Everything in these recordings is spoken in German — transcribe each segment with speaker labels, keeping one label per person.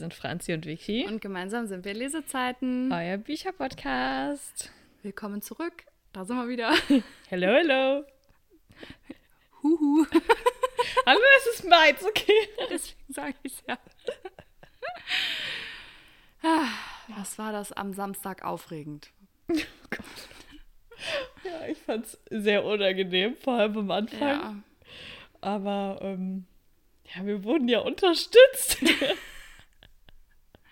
Speaker 1: sind Franzi und Vicky.
Speaker 2: Und gemeinsam sind wir Lesezeiten.
Speaker 1: Euer Bücherpodcast.
Speaker 2: Willkommen zurück. Da sind wir wieder.
Speaker 1: Hello, hello.
Speaker 2: Huhu.
Speaker 1: Hallo, es ist meins, okay.
Speaker 2: Deswegen sage ich es ja. Ah, Was war das am Samstag aufregend?
Speaker 1: Ja, ich fand's sehr unangenehm, vor allem am Anfang.
Speaker 2: Ja.
Speaker 1: Aber ähm, ja, wir wurden ja unterstützt.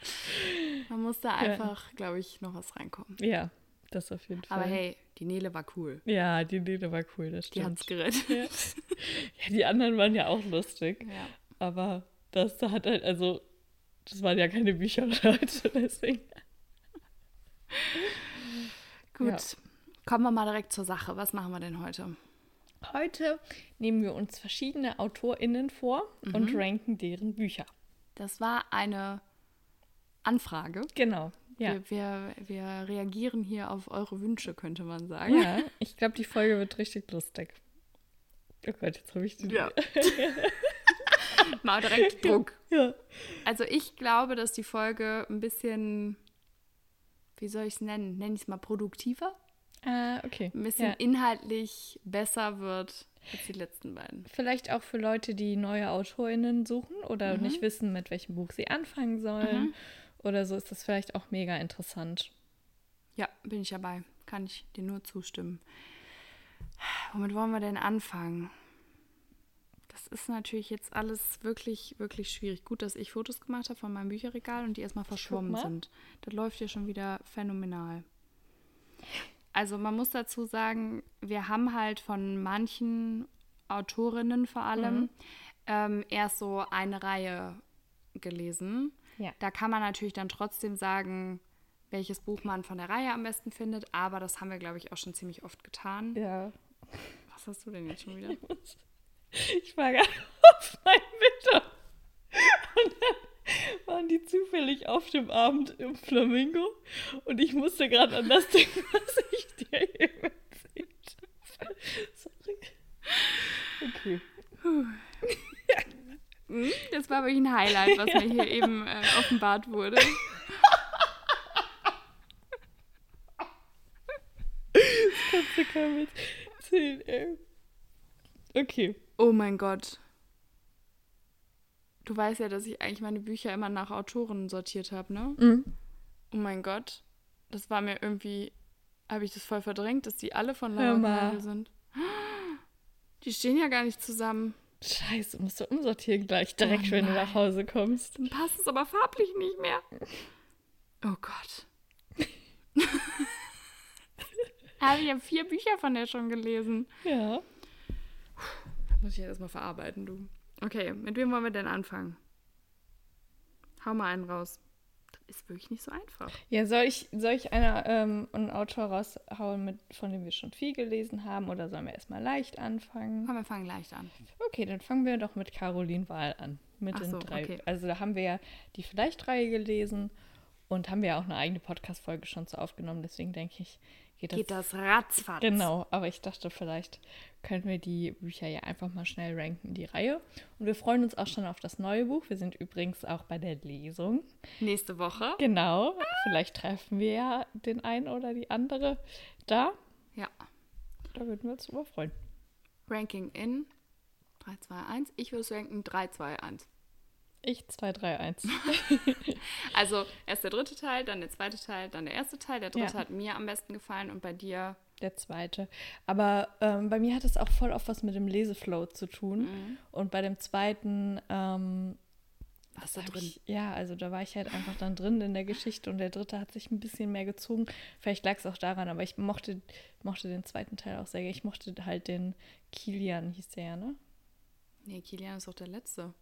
Speaker 2: Man musste einfach, glaube ich, noch was reinkommen.
Speaker 1: ja, das auf jeden Fall.
Speaker 2: Aber hey, die Nele war cool.
Speaker 1: Ja, die Nele war cool, das
Speaker 2: Die
Speaker 1: stimmt.
Speaker 2: hat's gerettet.
Speaker 1: Ja. ja, die anderen waren ja auch lustig.
Speaker 2: Ja.
Speaker 1: Aber das da hat halt, also, das waren ja keine Bücher, Leute, deswegen.
Speaker 2: Gut.
Speaker 1: Ja.
Speaker 2: Kommen wir mal direkt zur Sache. Was machen wir denn heute?
Speaker 1: Heute nehmen wir uns verschiedene AutorInnen vor und
Speaker 2: Mhm.
Speaker 1: ranken deren Bücher.
Speaker 2: Das war eine Anfrage.
Speaker 1: Genau. Ja.
Speaker 2: Wir, wir, wir reagieren hier auf eure Wünsche, könnte man sagen.
Speaker 1: Ja, ich glaube, die Folge wird richtig lustig. Oh Gott, jetzt habe ich die.
Speaker 2: Ja. Mal direkt Druck.
Speaker 1: ja.
Speaker 2: Also ich glaube, dass die Folge ein bisschen, wie soll ich es nennen? Nenne ich es mal produktiver?
Speaker 1: Ah, okay.
Speaker 2: Ein bisschen
Speaker 1: ja.
Speaker 2: inhaltlich besser wird als die letzten beiden.
Speaker 1: Vielleicht auch für Leute, die neue AutorInnen suchen oder
Speaker 2: Mhm.
Speaker 1: nicht wissen, mit welchem Buch sie anfangen sollen. Oder so ist das vielleicht auch mega interessant.
Speaker 2: Ja, bin ich dabei. Kann ich dir nur zustimmen. Womit wollen wir denn anfangen? Das ist natürlich jetzt alles wirklich, wirklich schwierig. Gut, dass ich Fotos gemacht habe von meinem Bücherregal und die erstmal verschwommen sind. Das läuft ja schon wieder phänomenal. Also man muss dazu sagen, wir haben halt von manchen Autorinnen vor allem ähm, erst so eine Reihe gelesen.
Speaker 1: Ja.
Speaker 2: Da kann man natürlich dann trotzdem sagen, welches Buch man von der Reihe am besten findet, aber das haben wir, glaube ich, auch schon ziemlich oft getan.
Speaker 1: Ja.
Speaker 2: Was hast du denn jetzt schon wieder?
Speaker 1: Ich war gerade auf meinem Mittag. Und dann waren die zufällig auf dem Abend im Flamingo. Und ich musste gerade an das denken, was ich dir eben erzählt habe. Sorry. Okay.
Speaker 2: Hm? Das war wirklich ein Highlight, was mir hier eben äh, offenbart wurde.
Speaker 1: Kannst du jetzt erzählen, ey. Okay.
Speaker 2: Oh mein Gott. Du weißt ja, dass ich eigentlich meine Bücher immer nach Autoren sortiert habe, ne?
Speaker 1: Mhm.
Speaker 2: Oh mein Gott. Das war mir irgendwie. Habe ich das voll verdrängt, dass die alle von Laura. Kneidl sind. Die stehen ja gar nicht zusammen.
Speaker 1: Scheiße, musst du umsortieren gleich direkt,
Speaker 2: Oh
Speaker 1: wenn du nach Hause kommst.
Speaker 2: Dann passt es aber farblich nicht mehr. Oh Gott. Aber ich habe vier Bücher von der schon gelesen.
Speaker 1: Ja.
Speaker 2: Muss ich jetzt erstmal verarbeiten, du. Okay, mit wem wollen wir denn anfangen? Hau mal einen raus. Ist wirklich nicht so einfach.
Speaker 1: Ja, soll ich, soll ich einer, ähm, einen Autor raushauen, mit, von dem wir schon viel gelesen haben, oder sollen wir erstmal leicht anfangen?
Speaker 2: Komm, wir fangen leicht an.
Speaker 1: Okay, dann fangen wir doch mit Caroline Wahl an. Mit
Speaker 2: Ach
Speaker 1: den
Speaker 2: so,
Speaker 1: drei.
Speaker 2: okay.
Speaker 1: Also da haben wir ja die Vielleicht-Reihe gelesen und haben wir ja auch eine eigene Podcast-Folge schon zu aufgenommen. Deswegen denke ich, geht das.
Speaker 2: Geht das ratzfatz.
Speaker 1: Genau, aber ich dachte, vielleicht können wir die Bücher ja einfach mal schnell ranken, die Reihe. Und wir freuen uns auch schon auf das neue Buch. Wir sind übrigens auch bei der Lesung.
Speaker 2: Nächste Woche.
Speaker 1: Genau, vielleicht treffen wir ja den einen oder die andere da.
Speaker 2: Ja.
Speaker 1: Da würden wir uns drüber freuen.
Speaker 2: Ranking in 3, 2, 1. Ich würde ranken 3, 2, 1.
Speaker 1: Ich 2, 3, 1.
Speaker 2: Also erst der dritte Teil, dann der zweite Teil, dann der erste Teil. Der dritte
Speaker 1: Ja.
Speaker 2: hat mir am besten gefallen und bei dir.
Speaker 1: Der zweite. Aber ähm, bei mir hat es auch voll oft was mit dem Leseflow zu tun.
Speaker 2: Mhm.
Speaker 1: Und bei dem zweiten, ähm,
Speaker 2: Was da drin?
Speaker 1: Ich, ja, also da war ich halt einfach dann drin in der Geschichte und der dritte hat sich ein bisschen mehr gezogen. Vielleicht lag es auch daran, aber ich mochte, mochte den zweiten Teil auch sehr gerne. Ich mochte halt den Kilian, hieß der ja, ne?
Speaker 2: Nee, Kilian ist doch der letzte.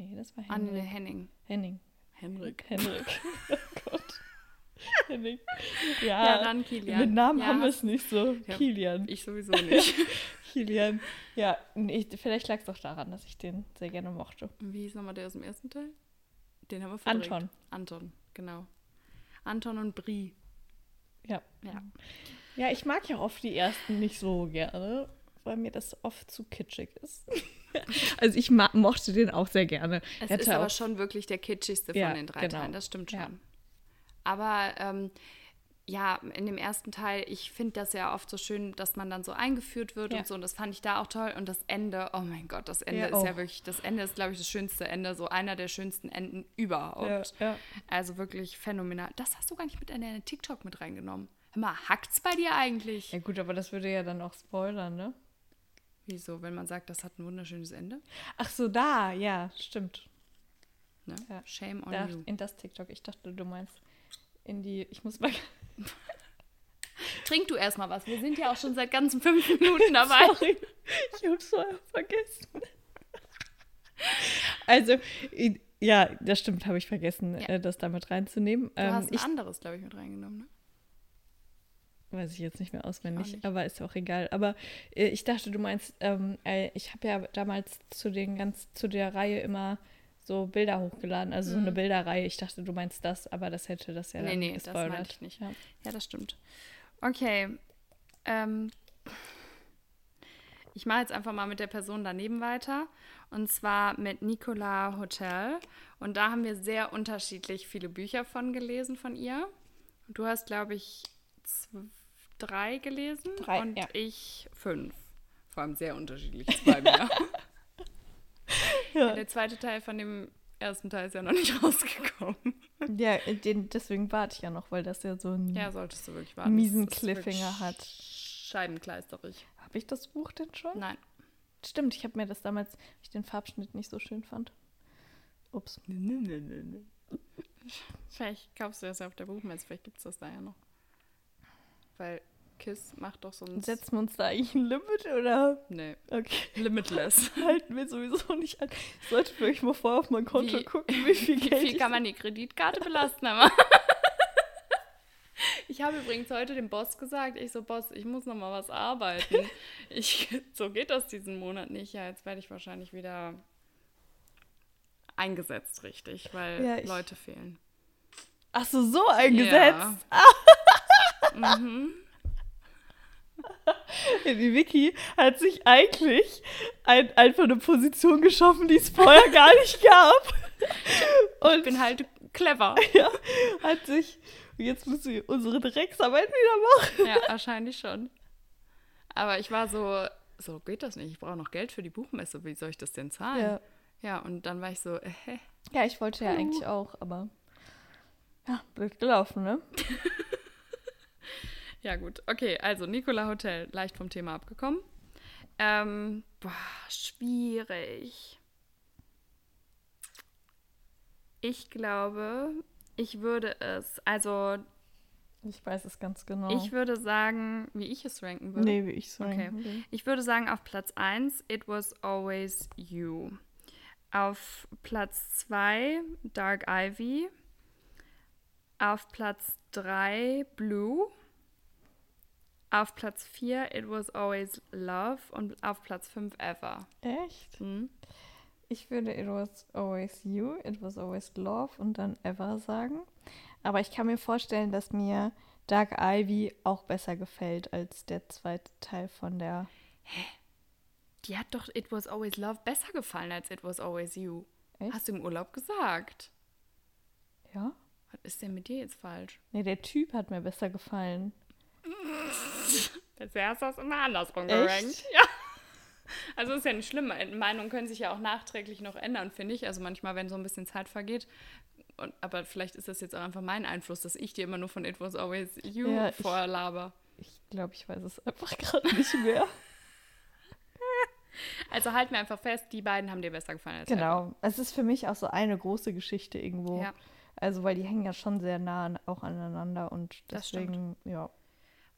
Speaker 1: Nee, das war Henrik.
Speaker 2: Henning.
Speaker 1: Henning.
Speaker 2: Henrik.
Speaker 1: Henrik. oh Gott. Henning.
Speaker 2: Ja,
Speaker 1: Ja,
Speaker 2: dann Kilian.
Speaker 1: mit Namen
Speaker 2: ja,
Speaker 1: haben wir es nicht so.
Speaker 2: Ja.
Speaker 1: Kilian.
Speaker 2: Ich sowieso nicht.
Speaker 1: Kilian. Ja, nee, vielleicht lag es auch daran, dass ich den sehr gerne mochte.
Speaker 2: Wie hieß nochmal der aus dem ersten Teil? Den haben wir verdrängt.
Speaker 1: Anton.
Speaker 2: Anton, genau. Anton und Brie.
Speaker 1: Ja.
Speaker 2: Ja.
Speaker 1: Ja, ich mag ja oft die ersten nicht so gerne. Weil mir das oft zu kitschig ist. also ich mochte den auch sehr gerne.
Speaker 2: Es ist aber schon wirklich der kitschigste von ja, den drei genau. Teilen, das stimmt schon. Ja. Aber ähm, ja, in dem ersten Teil, ich finde das ja oft so schön, dass man dann so eingeführt wird ja. und so. Und das fand ich da auch toll. Und das Ende, oh mein Gott, das Ende ja, ist ja wirklich, das Ende ist, glaube ich, das schönste Ende, so einer der schönsten Enden überhaupt. Ja, also wirklich phänomenal. Das hast du gar nicht mit in deine TikTok mit reingenommen. Hör mal, hackt's bei dir eigentlich?
Speaker 1: Ja, gut, aber das würde ja dann auch spoilern, ne?
Speaker 2: Wieso, wenn man sagt, das hat ein wunderschönes Ende?
Speaker 1: Ach so, da, ja, stimmt.
Speaker 2: Ne? Shame on
Speaker 1: da,
Speaker 2: you.
Speaker 1: In das TikTok. Ich dachte, du meinst in die. Ich muss mal.
Speaker 2: Trink du erstmal was. Wir sind ja auch schon seit ganzen fünf Minuten dabei.
Speaker 1: Sorry, ich hab's vorher vergessen. Also, ja, das stimmt, habe ich vergessen, ja. Äh, das da mit reinzunehmen.
Speaker 2: Du ähm, hast ein ich, anderes, glaube ich, mit reingenommen, ne?
Speaker 1: Weiß ich jetzt nicht mehr auswendig, nicht. aber ist auch egal. Aber äh, ich dachte, du meinst, ähm, äh, ich habe ja damals zu den ganz zu der Reihe immer so Bilder hochgeladen, also mhm. so eine mhm. Bilderreihe. Ich dachte, du meinst das, aber das hätte das ja
Speaker 2: nee, dann Nee, nee, das meinte ich nicht. Ja. ja, das stimmt. Okay. Ähm, ich mache jetzt einfach mal mit der Person daneben weiter. Und zwar mit Nicola Hotel. Und da haben wir sehr unterschiedlich viele Bücher von gelesen von ihr. Du hast, glaube ich, zwei, drei gelesen
Speaker 1: drei,
Speaker 2: und
Speaker 1: ja.
Speaker 2: ich fünf. Vor allem sehr unterschiedlich, zwei mehr. ja. Der zweite Teil von dem ersten Teil ist ja noch nicht rausgekommen.
Speaker 1: Ja, den, deswegen warte ich ja noch, weil das ja so einen
Speaker 2: ja, solltest du wirklich warten.
Speaker 1: miesen Cliffhanger hat.
Speaker 2: Scheibenkleisterig.
Speaker 1: Habe ich das Buch denn schon?
Speaker 2: Nein.
Speaker 1: Stimmt, ich habe mir das damals, weil ich den Farbschnitt nicht so schön fand. Ups. Nee, nee, nee, nee.
Speaker 2: Vielleicht kaufst du das ja auf der Buchmesse, vielleicht gibt es das da ja noch. Weil Kiss macht doch so ein.
Speaker 1: Setzen wir uns da eigentlich ein Limit oder?
Speaker 2: Nee.
Speaker 1: Okay.
Speaker 2: Limitless.
Speaker 1: Halten wir sowieso nicht an. Ich sollte vielleicht mal vorher auf mein Konto wie, gucken, wie viel Geld.
Speaker 2: Wie viel kann man die Kreditkarte belasten, aber. Ich habe übrigens heute dem Boss gesagt, ich so, Boss, ich muss noch mal was arbeiten. Ich, so geht das diesen Monat nicht. Ja, jetzt werde ich wahrscheinlich wieder eingesetzt, richtig, weil ja. Leute fehlen.
Speaker 1: Ach so, so eingesetzt? Ja. mhm. Die Vicky hat sich eigentlich ein, einfach eine Position geschaffen, die es vorher gar nicht gab.
Speaker 2: Und ich bin halt clever.
Speaker 1: Ja, hat sich. Jetzt muss sie unsere Drecksarbeit wieder
Speaker 2: machen. Ja, wahrscheinlich schon. Aber ich war so, so geht das nicht. Ich brauche noch Geld für die Buchmesse. Wie soll ich das denn zahlen? Ja, ja und dann war ich so, äh.
Speaker 1: Ja, ich wollte ja eigentlich auch, aber ja, blöd gelaufen, ne?
Speaker 2: Ja, gut. Okay, also Nicola Hotel, leicht vom Thema abgekommen. Ähm, boah, schwierig. Ich glaube, ich würde es, also.
Speaker 1: Ich weiß es ganz genau.
Speaker 2: Ich würde sagen, wie ich es ranken würde.
Speaker 1: Nee, wie ich es ranken
Speaker 2: okay. Will. Ich würde sagen, auf Platz 1, It Was Always You. Auf Platz 2, Dark Ivy. Auf Platz 3, Blue. Auf Platz 4 It Was Always Love und auf Platz 5 Ever.
Speaker 1: Echt? Hm? Ich würde It Was Always You, It Was Always Love und dann Ever sagen. Aber ich kann mir vorstellen, dass mir Dark Ivy auch besser gefällt als der zweite Teil von der.
Speaker 2: Hä? Die hat doch It Was Always Love besser gefallen als It Was Always You. Echt? Hast du im Urlaub gesagt?
Speaker 1: Ja.
Speaker 2: Was ist denn mit dir jetzt falsch?
Speaker 1: Nee, der Typ hat mir besser gefallen.
Speaker 2: Bisher ist das immer andersrum gerankt. Ja. Also ist ja nicht schlimm. Meinungen können sich ja auch nachträglich noch ändern, finde ich. Also manchmal, wenn so ein bisschen Zeit vergeht. Und, aber vielleicht ist das jetzt auch einfach mein Einfluss, dass ich dir immer nur von It Was Always You ja, vorlaber.
Speaker 1: Ich glaube, ich weiß es einfach gerade nicht mehr.
Speaker 2: Also halt mir einfach fest, die beiden haben dir besser gefallen als
Speaker 1: Genau. Ever. Es ist für mich auch so eine große Geschichte irgendwo.
Speaker 2: Ja.
Speaker 1: Also, weil die hängen ja schon sehr nah auch aneinander und deswegen, ja.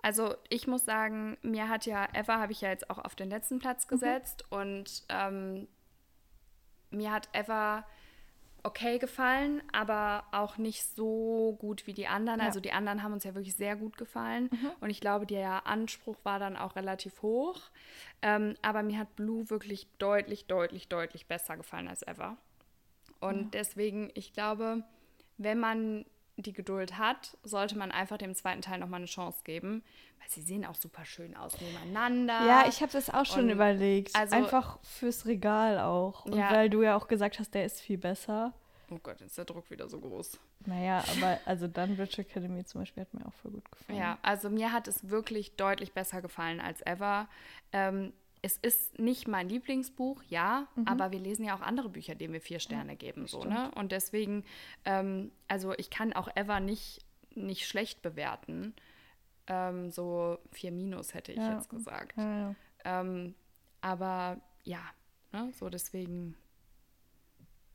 Speaker 2: Also ich muss sagen, mir hat ja Eva habe ich ja jetzt auch auf den letzten Platz mhm. gesetzt mhm. und ähm, mir hat Eva okay gefallen, aber auch nicht so gut wie die anderen. Ja. Also die anderen haben uns ja wirklich sehr gut gefallen mhm. und ich glaube, der Anspruch war dann auch relativ hoch. Ähm, aber mir hat Blue wirklich deutlich, deutlich, deutlich besser gefallen als Eva. Und ja. deswegen, ich glaube, wenn man die Geduld hat, sollte man einfach dem zweiten Teil nochmal eine Chance geben, weil sie sehen auch super schön aus nebeneinander.
Speaker 1: Ja, ich habe das auch schon
Speaker 2: Und
Speaker 1: überlegt.
Speaker 2: also-
Speaker 1: Einfach fürs Regal auch. Und
Speaker 2: Ja.
Speaker 1: weil du ja auch gesagt hast, der ist viel besser.
Speaker 2: Oh Gott, jetzt ist der Druck wieder so groß.
Speaker 1: Naja, aber also dann Witch Academy zum Beispiel hat mir auch voll gut gefallen.
Speaker 2: Ja, also mir hat es wirklich deutlich besser gefallen als ever. Ähm, es ist nicht mein Lieblingsbuch, ja, aber wir lesen ja auch andere Bücher, denen wir vier Sterne geben, so, ne? Und deswegen, ähm, also ich kann auch ever nicht, nicht schlecht bewerten. Ähm, so vier Minus hätte ich
Speaker 1: Ja.
Speaker 2: jetzt gesagt.
Speaker 1: Ja, ja.
Speaker 2: Ähm, aber ja, ne? so deswegen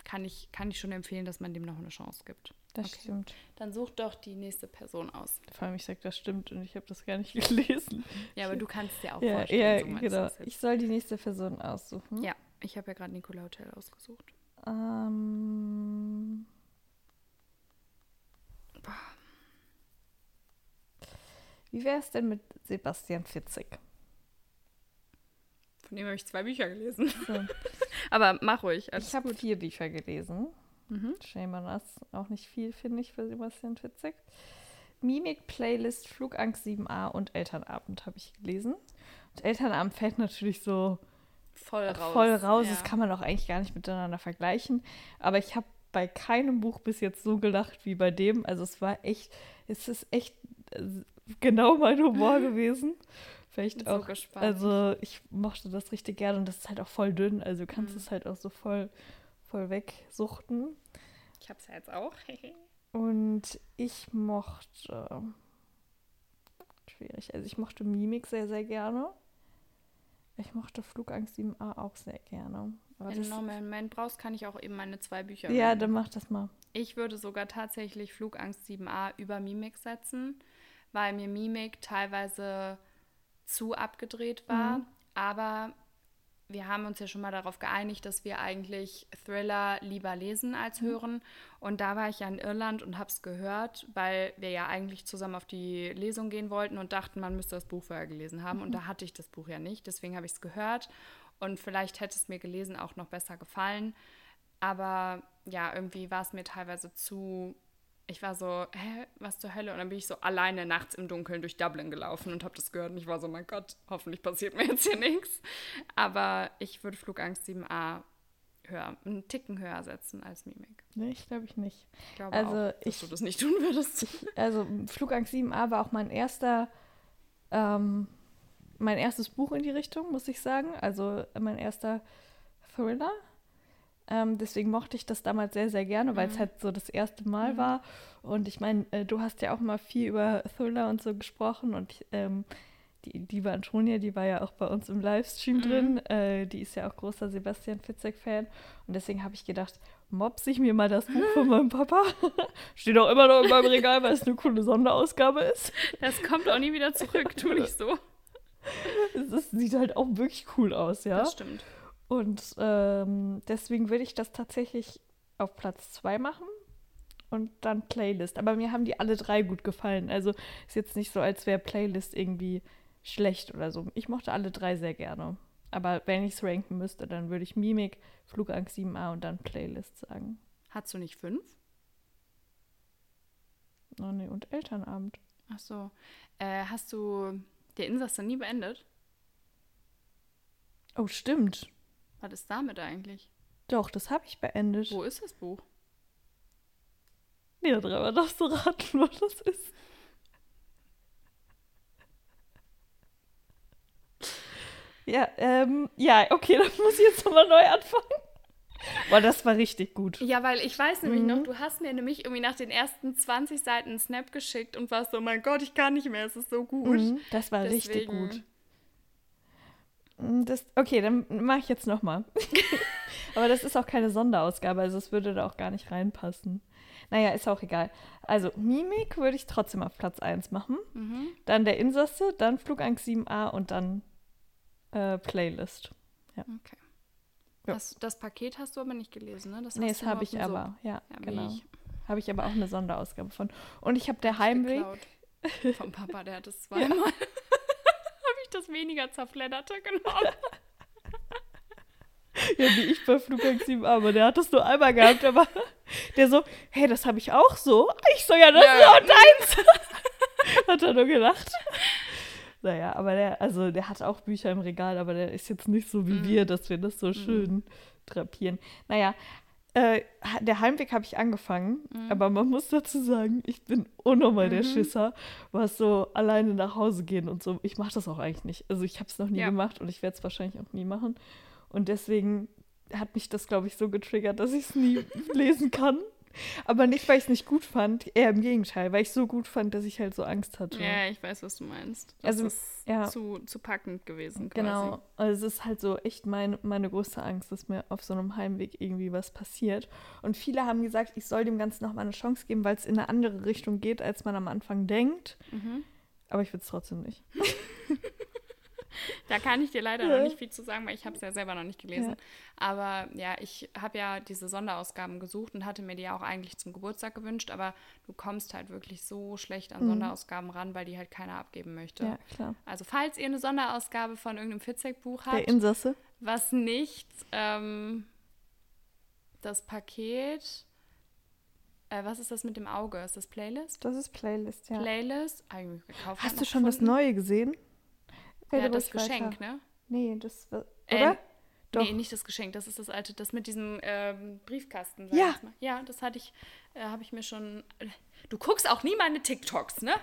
Speaker 2: kann ich, kann ich schon empfehlen, dass man dem noch eine Chance gibt.
Speaker 1: Das
Speaker 2: Okay.
Speaker 1: stimmt.
Speaker 2: Dann such doch die nächste Person aus.
Speaker 1: Vor allem, ich sag, das stimmt und ich habe das gar nicht gelesen.
Speaker 2: Ja, aber du kannst dir auch
Speaker 1: Ja,
Speaker 2: vorstellen.
Speaker 1: ja
Speaker 2: so
Speaker 1: genau. Ich soll die nächste Person aussuchen.
Speaker 2: Ja, ich habe ja gerade Nicola Hotel ausgesucht.
Speaker 1: Ähm, wie wäre es denn mit Sebastian Fitzek?
Speaker 2: Von dem habe ich zwei Bücher gelesen.
Speaker 1: So.
Speaker 2: Aber mach ruhig.
Speaker 1: Ich habe vier Bücher gelesen.
Speaker 2: Mhm.
Speaker 1: Shame on us. Auch nicht viel, finde ich, für Sebastian Fitzek. Mimik, Playlist, Flugangst 7a und Elternabend habe ich gelesen. Und Elternabend fällt natürlich so
Speaker 2: Voll raus.
Speaker 1: voll raus.
Speaker 2: Ja.
Speaker 1: Das kann man auch eigentlich gar nicht miteinander vergleichen. Aber ich habe bei keinem Buch bis jetzt so gelacht wie bei dem. Also es war echt, es ist echt äh, genau mein Humor gewesen. Vielleicht
Speaker 2: Bin so
Speaker 1: auch.
Speaker 2: gespannt.
Speaker 1: Also ich mochte das richtig gerne und das ist halt auch voll dünn. Also du kannst
Speaker 2: Mhm.
Speaker 1: es halt auch so voll, voll wegsuchten.
Speaker 2: Ich habe es ja jetzt auch.
Speaker 1: Und ich mochte. Schwierig. Also ich mochte Mimik sehr, sehr gerne. Ich mochte Flugangst 7a auch sehr gerne. Aber
Speaker 2: Wenn du noch einen Moment brauchst, kann ich auch eben meine zwei Bücher
Speaker 1: ja,
Speaker 2: nennen.
Speaker 1: dann mach das mal.
Speaker 2: Ich würde sogar tatsächlich Flugangst 7a über Mimik setzen, weil mir Mimik teilweise zu abgedreht war.
Speaker 1: Mhm.
Speaker 2: Aber wir haben uns ja schon mal darauf geeinigt, dass wir eigentlich Thriller lieber lesen als
Speaker 1: Mhm.
Speaker 2: hören. Und da war ich ja in Irland und habe es gehört, weil wir ja eigentlich zusammen auf die Lesung gehen wollten und dachten, man müsste das Buch vorher gelesen haben.
Speaker 1: Mhm.
Speaker 2: Und da hatte ich das Buch ja nicht. Deswegen habe ich es gehört. Und vielleicht hätte es mir gelesen auch noch besser gefallen. Aber ja, irgendwie war es mir teilweise zu. Ich war so, hä, was zur Hölle? Und dann bin ich so alleine nachts im Dunkeln durch Dublin gelaufen und habe das gehört. Und ich war so, mein Gott, hoffentlich passiert mir jetzt hier nichts. Aber ich würde Flugangst 7a höher, einen Ticken höher setzen als Mimik.
Speaker 1: Nee, ich glaube ich nicht.
Speaker 2: Ich glaube
Speaker 1: Also
Speaker 2: auch, dass
Speaker 1: ich-
Speaker 2: du das nicht tun würdest.
Speaker 1: Also Flugangst 7a war auch mein erster, ähm, mein erstes Buch in die Richtung, muss ich sagen. Also mein erster Thriller. Ähm, deswegen mochte ich das damals sehr, sehr gerne, weil es
Speaker 2: Mhm.
Speaker 1: halt so das erste Mal
Speaker 2: Mhm.
Speaker 1: war. Und ich meine, äh, du hast ja auch mal viel über Thriller und so gesprochen und ich, ähm, die, die war Antonia, die war ja auch bei uns im Livestream
Speaker 2: Mhm.
Speaker 1: drin. Äh, die ist ja auch großer Sebastian Fitzek-Fan. Und deswegen habe ich gedacht, mobs ich mir mal das Buch von meinem Papa. Steht auch immer noch in meinem Regal, weil es eine coole Sonderausgabe ist.
Speaker 2: Das kommt auch nie wieder zurück, tu nicht so.
Speaker 1: Es sieht halt auch wirklich cool aus, ja.
Speaker 2: Das stimmt.
Speaker 1: Und ähm, deswegen würde ich das tatsächlich auf Platz 2 machen und dann Playlist. Aber mir haben die alle drei gut gefallen. Also ist jetzt nicht so, als wäre Playlist irgendwie schlecht oder so. Ich mochte alle drei sehr gerne. Aber wenn ich es ranken müsste, dann würde ich Mimik, Flugangst 7a und dann Playlist sagen.
Speaker 2: Hast du nicht fünf?
Speaker 1: Oh nee, und Elternabend.
Speaker 2: Ach so. Äh, hast du der Insasse nie beendet?
Speaker 1: Oh, stimmt.
Speaker 2: Was ist damit eigentlich?
Speaker 1: Doch, das habe ich beendet.
Speaker 2: Wo ist das Buch?
Speaker 1: Nee, dreimal darfst du raten, was das ist. Ja, ähm, ja, okay, dann muss ich jetzt nochmal neu anfangen. Boah, das war richtig gut.
Speaker 2: Ja, weil ich weiß nämlich
Speaker 1: Mhm.
Speaker 2: noch, du hast mir nämlich irgendwie nach den ersten 20 Seiten einen Snap geschickt und warst so, mein Gott, ich kann nicht mehr, es ist so gut.
Speaker 1: Mhm, das war richtig
Speaker 2: Deswegen-
Speaker 1: gut. Mm, Das, okay, dann mache ich jetzt nochmal. Aber das ist auch keine Sonderausgabe, also es würde da auch gar nicht reinpassen. Naja, ist auch egal. Also Mimik würde ich trotzdem auf Platz 1 machen.
Speaker 2: Mhm.
Speaker 1: Dann der Insasse, dann Flugangst 7a und dann äh, Playlist.
Speaker 2: Okay.
Speaker 1: Ja.
Speaker 2: Das, das Paket hast du aber nicht gelesen, ne? Das
Speaker 1: nee, das habe ich aber. Ja,
Speaker 2: Ja, wie
Speaker 1: genau. Habe ich aber auch eine Sonderausgabe von. Und ich habe der Heimweg.
Speaker 2: Vom Papa, der hat es zweimal. ich das weniger zerfledderte genommen.
Speaker 1: Ja, wie ich bei Fluggang 7a, aber der hat das nur einmal gehabt, aber der so, hey, das habe ich auch so. Ich so, ja, das
Speaker 2: Ja.
Speaker 1: ist auch deins. hat er nur gelacht. Naja, aber der, also der hat auch Bücher im Regal, aber der ist jetzt nicht so wie
Speaker 2: Mhm.
Speaker 1: wir, dass wir das so schön drapieren. Naja, äh, der Heimweg habe ich angefangen,
Speaker 2: Mhm.
Speaker 1: aber man muss dazu sagen, ich bin unnormal der Schisser, was so alleine nach Hause gehen und so. Ich mache das auch eigentlich nicht. Also ich habe es noch nie
Speaker 2: Ja.
Speaker 1: gemacht und ich werde es wahrscheinlich auch nie machen. Und deswegen hat mich das, glaube ich, so getriggert, dass ich es nie lesen kann. Aber nicht, weil ich es nicht gut fand, eher im Gegenteil, weil ich so gut fand, dass ich halt so Angst hatte.
Speaker 2: Ja, ich weiß, was du meinst. Das
Speaker 1: Also,
Speaker 2: ist
Speaker 1: ja.
Speaker 2: zu, zu packend gewesen quasi.
Speaker 1: Genau, also es ist halt so echt mein, meine größte Angst, dass mir auf so einem Heimweg irgendwie was passiert. Und viele haben gesagt, ich soll dem Ganzen noch mal eine Chance geben, weil es in eine andere Richtung geht, als man am Anfang denkt.
Speaker 2: Mhm.
Speaker 1: Aber ich will es trotzdem nicht.
Speaker 2: Da kann ich dir leider
Speaker 1: Ja.
Speaker 2: noch nicht viel zu sagen, weil ich habe es ja selber noch nicht gelesen.
Speaker 1: Ja.
Speaker 2: Aber ja, ich habe ja diese Sonderausgaben gesucht und hatte mir die auch eigentlich zum Geburtstag gewünscht, aber du kommst halt wirklich so schlecht an
Speaker 1: Mhm.
Speaker 2: Sonderausgaben ran, weil die halt keiner abgeben möchte.
Speaker 1: Ja, klar.
Speaker 2: Also falls ihr eine Sonderausgabe von irgendeinem Fitzek-Buch
Speaker 1: Der
Speaker 2: habt,
Speaker 1: Insasse.
Speaker 2: was nicht ähm, das Paket, äh, was ist das mit dem Auge? Ist das Playlist?
Speaker 1: Das ist Playlist, ja.
Speaker 2: Playlist? Gekauft.
Speaker 1: Hast du schon das
Speaker 2: gefunden.
Speaker 1: Neue gesehen?
Speaker 2: Ja, das
Speaker 1: ruhig weiter.
Speaker 2: Geschenk, ne?
Speaker 1: Nee, das
Speaker 2: Äh,
Speaker 1: oder? Doch.
Speaker 2: Nee, nicht das Geschenk, das ist das alte, das mit diesem ähm, Briefkasten. sag ich
Speaker 1: Ja.
Speaker 2: jetzt mal. Ja, das hatte ich, äh, habe ich mir schon. Äh, du guckst auch nie meine TikToks, ne?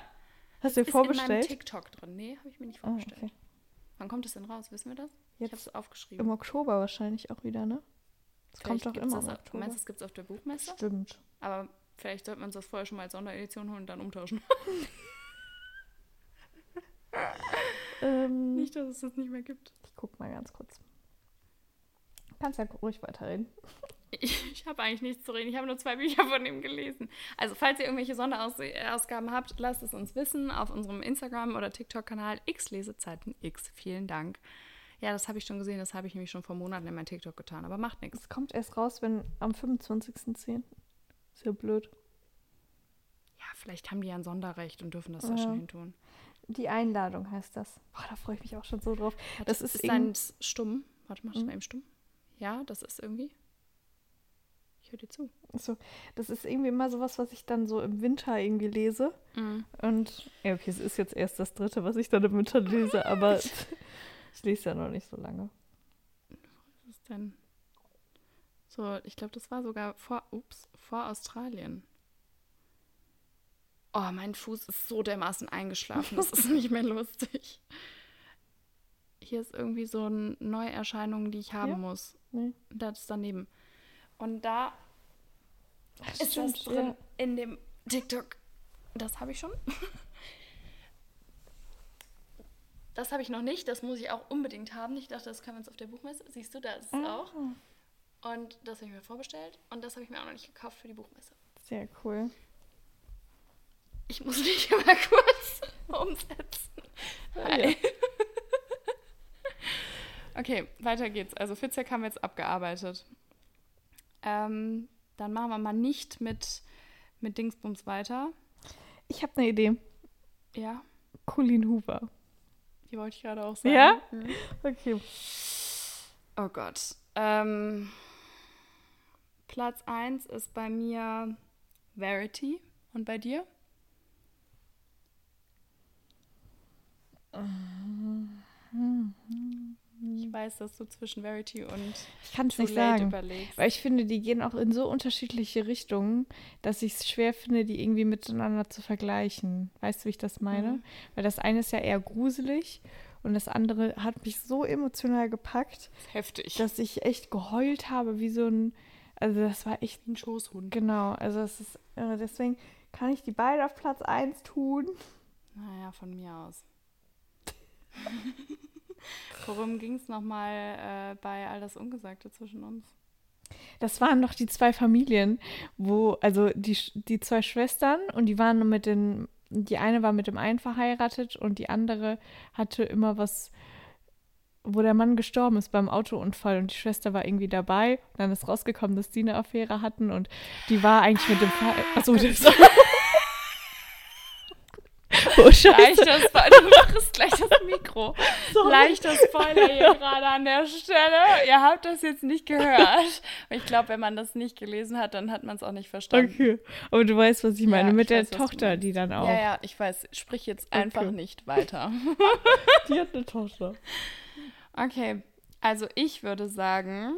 Speaker 1: Hast du dir
Speaker 2: Ist in meinem
Speaker 1: vorbestellt?
Speaker 2: TikTok drin. Nee, habe ich mir nicht
Speaker 1: Ah,
Speaker 2: vorbestellt.
Speaker 1: okay.
Speaker 2: Wann kommt es denn raus? Wissen wir das? ich habe
Speaker 1: Jetzt
Speaker 2: es aufgeschrieben.
Speaker 1: im Oktober wahrscheinlich auch wieder, ne? Es kommt doch immer
Speaker 2: das,
Speaker 1: im Oktober.
Speaker 2: Meinst du, es gibt es auf der Buchmesse?
Speaker 1: Stimmt.
Speaker 2: Aber vielleicht sollten wir uns das vorher schon mal als Sonderedition holen und dann umtauschen.
Speaker 1: Ähm,
Speaker 2: nicht, dass es das nicht mehr gibt.
Speaker 1: ich guck mal ganz kurz. Kannst ja ruhig weiterreden.
Speaker 2: Ich, ich habe eigentlich nichts zu reden. Ich habe nur zwei Bücher von ihm gelesen. Also, falls ihr irgendwelche Sonderausgaben habt, lasst es uns wissen auf unserem Instagram- oder TikTok-Kanal X Lesezeiten X. Vielen Dank. Ja, das habe ich schon gesehen. Das habe ich nämlich schon vor Monaten in mein TikTok getan. Aber macht nichts.
Speaker 1: Es kommt erst raus, wenn am 25.10. Ist ja blöd.
Speaker 2: Ja, vielleicht haben die ja ein Sonderrecht und dürfen das da
Speaker 1: Ja.
Speaker 2: schon hin tun.
Speaker 1: Die Einladung heißt das. Boah, da freue ich mich auch schon so drauf. Das ist,
Speaker 2: ist
Speaker 1: irgend-
Speaker 2: dein stumm. Warte, mach das
Speaker 1: Mhm.
Speaker 2: mal eben stumm. Ja, das ist irgendwie. Ich höre dir zu.
Speaker 1: so, das ist irgendwie immer sowas, was ich dann so im Winter irgendwie lese.
Speaker 2: Mhm.
Speaker 1: Und ja, okay, es ist jetzt erst das dritte, was ich dann im Winter lese, aber ich lese ja noch nicht so lange.
Speaker 2: Was ist denn? So, ich glaube, das war sogar vor, ups, vor Australien. Oh, mein Fuß ist so dermaßen eingeschlafen. Das ist nicht mehr lustig. Hier ist irgendwie so eine Neuerscheinung, die ich haben
Speaker 1: Ja?
Speaker 2: muss.
Speaker 1: Nee.
Speaker 2: Das ist daneben. Und da
Speaker 1: Ach,
Speaker 2: ist das drin in dem TikTok. Das habe ich schon. Das habe ich noch nicht. Das muss ich auch unbedingt haben. Ich dachte, das können wir uns auf der Buchmesse. Siehst du, da ist es
Speaker 1: Ja.
Speaker 2: auch. Und das habe ich mir vorbestellt. Und das habe ich mir auch noch nicht gekauft für die Buchmesse.
Speaker 1: Sehr cool.
Speaker 2: Ich muss mich mal kurz umsetzen. Hi. Okay, weiter geht's. Also Fitzek haben wir jetzt abgearbeitet. Ähm, dann machen wir mal nicht mit, mit Dingsbums weiter.
Speaker 1: Ich habe eine Idee.
Speaker 2: Ja,
Speaker 1: Colin Hoover.
Speaker 2: die wollte ich gerade auch sagen.
Speaker 1: Ja?
Speaker 2: Mhm.
Speaker 1: Okay.
Speaker 2: Oh Gott. Ähm, Platz 1 ist bei mir Verity. Und bei dir? Ich weiß, dass du zwischen Verity und
Speaker 1: Ich kann es nicht sagen.
Speaker 2: überlegst.
Speaker 1: Weil ich finde, die gehen auch in so unterschiedliche Richtungen, dass ich es schwer finde, die irgendwie miteinander zu vergleichen. Weißt du, wie ich das meine?
Speaker 2: Mhm.
Speaker 1: Weil das eine ist ja eher gruselig und das andere hat mich so emotional gepackt,
Speaker 2: Heftig.
Speaker 1: dass ich echt geheult habe, wie so ein. Also, das war echt.
Speaker 2: ein Schoßhund.
Speaker 1: Genau, also, es ist. Äh, deswegen kann ich die beide auf Platz 1 tun.
Speaker 2: Naja, von mir aus. Worum ging es nochmal äh, bei All das Ungesagte zwischen uns?
Speaker 1: Das waren doch die zwei Familien, wo, also die, die zwei Schwestern und die waren mit den, die eine war mit dem einen verheiratet und die andere hatte immer was, wo der Mann gestorben ist beim Autounfall und die Schwester war irgendwie dabei. Und dann ist rausgekommen, dass die eine Affäre hatten und die war eigentlich mit dem Ver Achso, das Oh, scheiße.
Speaker 2: Leichter Spoiler, du machst gleich das Mikro. Leichter Spoiler hier gerade an der Stelle. Ihr habt das jetzt nicht gehört. Ich glaube, wenn man das nicht gelesen hat, dann hat man es auch nicht verstanden.
Speaker 1: Okay. Aber du weißt, was ich meine.
Speaker 2: Ja,
Speaker 1: Mit
Speaker 2: ich
Speaker 1: der
Speaker 2: weiß,
Speaker 1: Tochter, die dann auch.
Speaker 2: Ja, ja, ich weiß. Sprich jetzt einfach
Speaker 1: Okay.
Speaker 2: nicht weiter.
Speaker 1: Die hat eine Tochter.
Speaker 2: Okay, also ich würde sagen,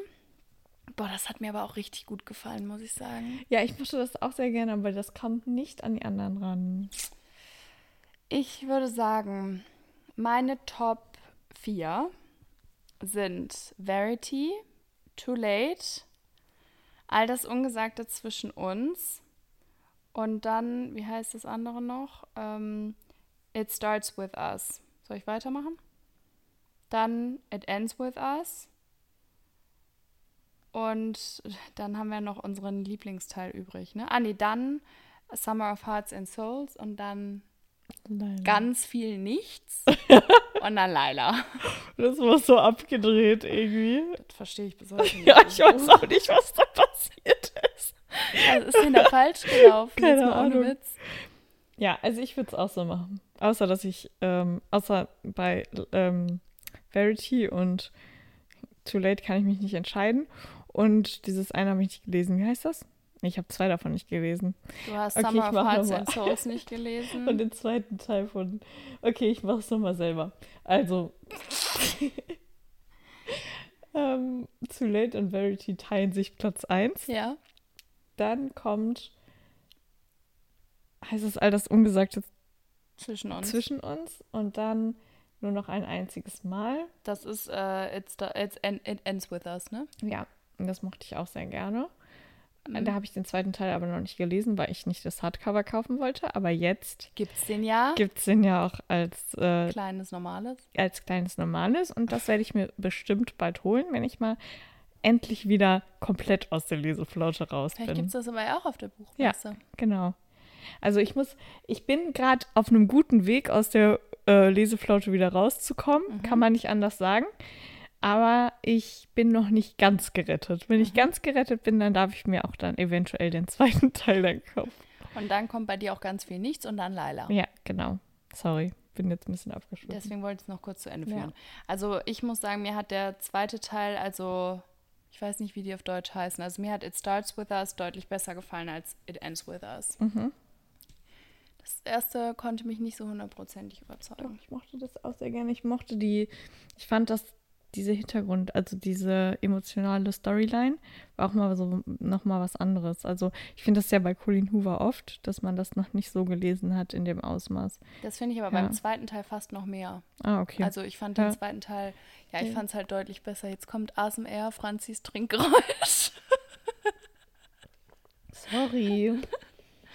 Speaker 2: boah, das hat mir aber auch richtig gut gefallen, muss ich sagen.
Speaker 1: Ja, ich mochte das auch sehr gerne, aber das kommt nicht an die anderen ran.
Speaker 2: Ich würde sagen, meine Top 4 sind Verity, Too Late, All das Ungesagte zwischen uns und dann, wie heißt das andere noch? Ähm, It Starts With Us. Soll ich weitermachen? Dann It Ends With Us. Und dann haben wir noch unseren Lieblingsteil übrig. Ne? Ah, nee, dann Summer of Hearts and Souls und dann
Speaker 1: Nein.
Speaker 2: ganz viel nichts und dann Laila.
Speaker 1: Das war so abgedreht irgendwie.
Speaker 2: Das verstehe ich bis heute nicht.
Speaker 1: Ja, ich weiß auch nicht, was da passiert ist.
Speaker 2: Also ist denn da falsch gelaufen?
Speaker 1: Keine Ahnung.
Speaker 2: Witz.
Speaker 1: Ja, also ich würde es auch so machen. Außer, dass ich, ähm, außer bei ähm, Verity und Too Late kann ich mich nicht entscheiden. Und dieses eine habe ich nicht gelesen. Wie heißt das? Ich habe zwei davon nicht gelesen.
Speaker 2: Du hast
Speaker 1: Okay,
Speaker 2: Summer of Hearts and. Souls nicht gelesen.
Speaker 1: Und den zweiten Teil von. Okay, ich mache es nochmal selber. Also. ähm, Too Late und Verity teilen sich Platz 1.
Speaker 2: ja.
Speaker 1: Dann kommt. Heißt es all das Ungesagte
Speaker 2: Zwischen uns.
Speaker 1: zwischen uns und dann nur noch ein einziges Mal.
Speaker 2: das ist äh, it's, the, it's It Ends With Us, ne?
Speaker 1: Ja, und das mochte ich auch sehr gerne.
Speaker 2: Mhm.
Speaker 1: Da habe ich den zweiten Teil aber noch nicht gelesen, weil ich nicht das Hardcover kaufen wollte. Aber jetzt
Speaker 2: Gibt's den ja?
Speaker 1: gibt es den ja auch als, äh,
Speaker 2: Kleines, normales.
Speaker 1: als kleines Normales. Und das werde ich mir bestimmt bald holen, wenn ich mal endlich wieder komplett aus der Leseflaute raus
Speaker 2: Vielleicht
Speaker 1: bin.
Speaker 2: gibt's das aber ja auch auf der Buchmesse.
Speaker 1: Genau. Also ich muss, ich bin gerade auf einem guten Weg, aus der äh, Leseflaute wieder rauszukommen.
Speaker 2: Mhm.
Speaker 1: Kann man nicht anders sagen. Aber ich bin noch nicht ganz gerettet. Wenn ich
Speaker 2: Mhm.
Speaker 1: ganz gerettet bin, dann darf ich mir auch dann eventuell den zweiten Teil dann kaufen.
Speaker 2: Und dann kommt bei dir auch ganz viel nichts und dann Laila.
Speaker 1: Ja, genau. Sorry, bin jetzt ein bisschen abgeschlossen.
Speaker 2: Deswegen wollte ich es noch kurz zu Ende
Speaker 1: Ja.
Speaker 2: führen. Also ich muss sagen, mir hat der zweite Teil, also ich weiß nicht, wie die auf Deutsch heißen, also mir hat It Starts With Us deutlich besser gefallen als It Ends With Us.
Speaker 1: Mhm.
Speaker 2: Das erste konnte mich nicht so hundertprozentig
Speaker 1: Doch,
Speaker 2: überzeugen.
Speaker 1: ich mochte das auch sehr gerne. Ich mochte die, ich fand das, diese Hintergrund, also diese emotionale Storyline, war auch mal so nochmal was anderes. Also ich finde das ja bei Colleen Hoover oft, dass man das noch nicht so gelesen hat in dem Ausmaß.
Speaker 2: Das finde ich aber
Speaker 1: Ja.
Speaker 2: beim zweiten Teil fast noch mehr.
Speaker 1: Ah, okay.
Speaker 2: Also ich fand
Speaker 1: Ja.
Speaker 2: den zweiten Teil, ja, ich
Speaker 1: Ja.
Speaker 2: fand es halt deutlich besser. Jetzt kommt ASMR, Franzis Trinkgeräusch.
Speaker 1: Sorry.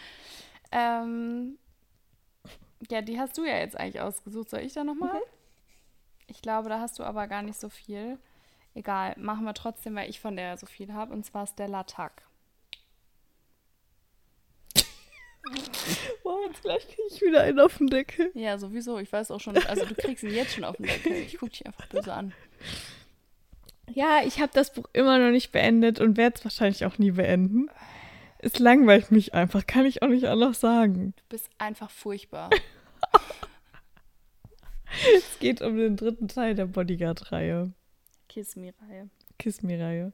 Speaker 2: ähm, ja, die hast du ja jetzt eigentlich ausgesucht. Soll ich da nochmal?
Speaker 1: Mhm.
Speaker 2: Ich glaube, da hast du aber gar nicht so viel. Egal, machen wir trotzdem, weil ich von der so viel habe. Und zwar Stella Tuck.
Speaker 1: Boah, jetzt gleich kriege ich wieder einen auf den Deckel.
Speaker 2: Ja, sowieso. Ich weiß auch schon, also du kriegst ihn jetzt schon auf den Deckel. Ich gucke dich einfach böse an.
Speaker 1: Ja, ich habe das Buch immer noch nicht beendet und werde es wahrscheinlich auch nie beenden. Es langweilt mich einfach, kann ich auch nicht anders sagen.
Speaker 2: Du bist einfach furchtbar.
Speaker 1: Es geht um den dritten Teil der Bodyguard-Reihe.
Speaker 2: Kiss Me-Reihe.
Speaker 1: Kiss Me-Reihe.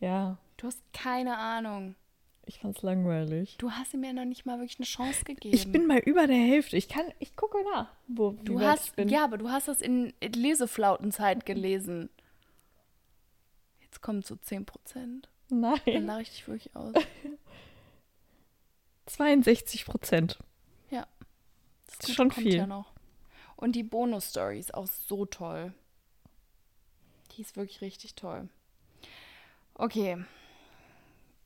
Speaker 1: Ja,
Speaker 2: Du hast keine Ahnung.
Speaker 1: ich fand's langweilig.
Speaker 2: Du hast ihm ja noch nicht mal wirklich eine Chance gegeben.
Speaker 1: Ich bin mal über der Hälfte. Ich kann, ich gucke nach, wo
Speaker 2: Du
Speaker 1: weit ich
Speaker 2: hast,
Speaker 1: bin.
Speaker 2: ja, aber du hast das in Leseflautenzeit gelesen. Jetzt kommen so 10 Prozent. Dann
Speaker 1: Nein,
Speaker 2: lache ich dich wirklich aus.
Speaker 1: 62 Prozent.
Speaker 2: Ja. Das
Speaker 1: ist schon
Speaker 2: kommt
Speaker 1: viel.
Speaker 2: Ja noch. Und die Bonus-Story ist auch so toll. Die ist wirklich richtig toll. Okay.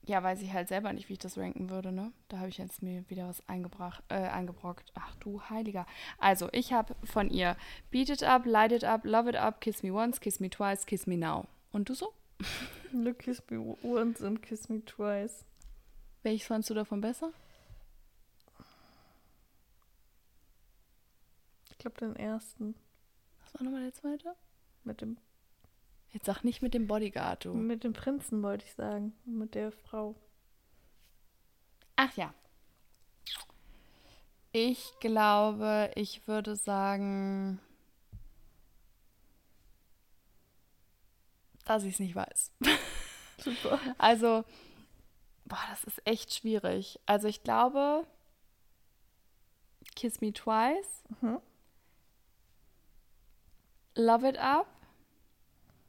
Speaker 2: Ja, weiß ich halt selber nicht, wie ich das ranken würde, ne? Da habe ich jetzt mir wieder was eingebracht, äh, eingebrockt. Ach du Heiliger. Also, ich habe von ihr Beat It Up, Light It Up, Love It Up, Kiss Me Once, Kiss Me Twice, Kiss Me Now. Und du so?
Speaker 1: Look, kiss me once and kiss me twice.
Speaker 2: Welches fandst du davon besser?
Speaker 1: Ich glaube den ersten.
Speaker 2: Was war nochmal der zweite?
Speaker 1: Mit dem,
Speaker 2: Jetzt sag nicht mit dem Bodyguard, du.
Speaker 1: mit dem Prinzen wollte ich sagen. Mit der Frau.
Speaker 2: Ach ja. Ich glaube, ich würde sagen, dass ich es nicht weiß.
Speaker 1: Super.
Speaker 2: Also, boah, das ist echt schwierig. Also ich glaube, Kiss Me Twice,
Speaker 1: Mhm.
Speaker 2: Love It Up,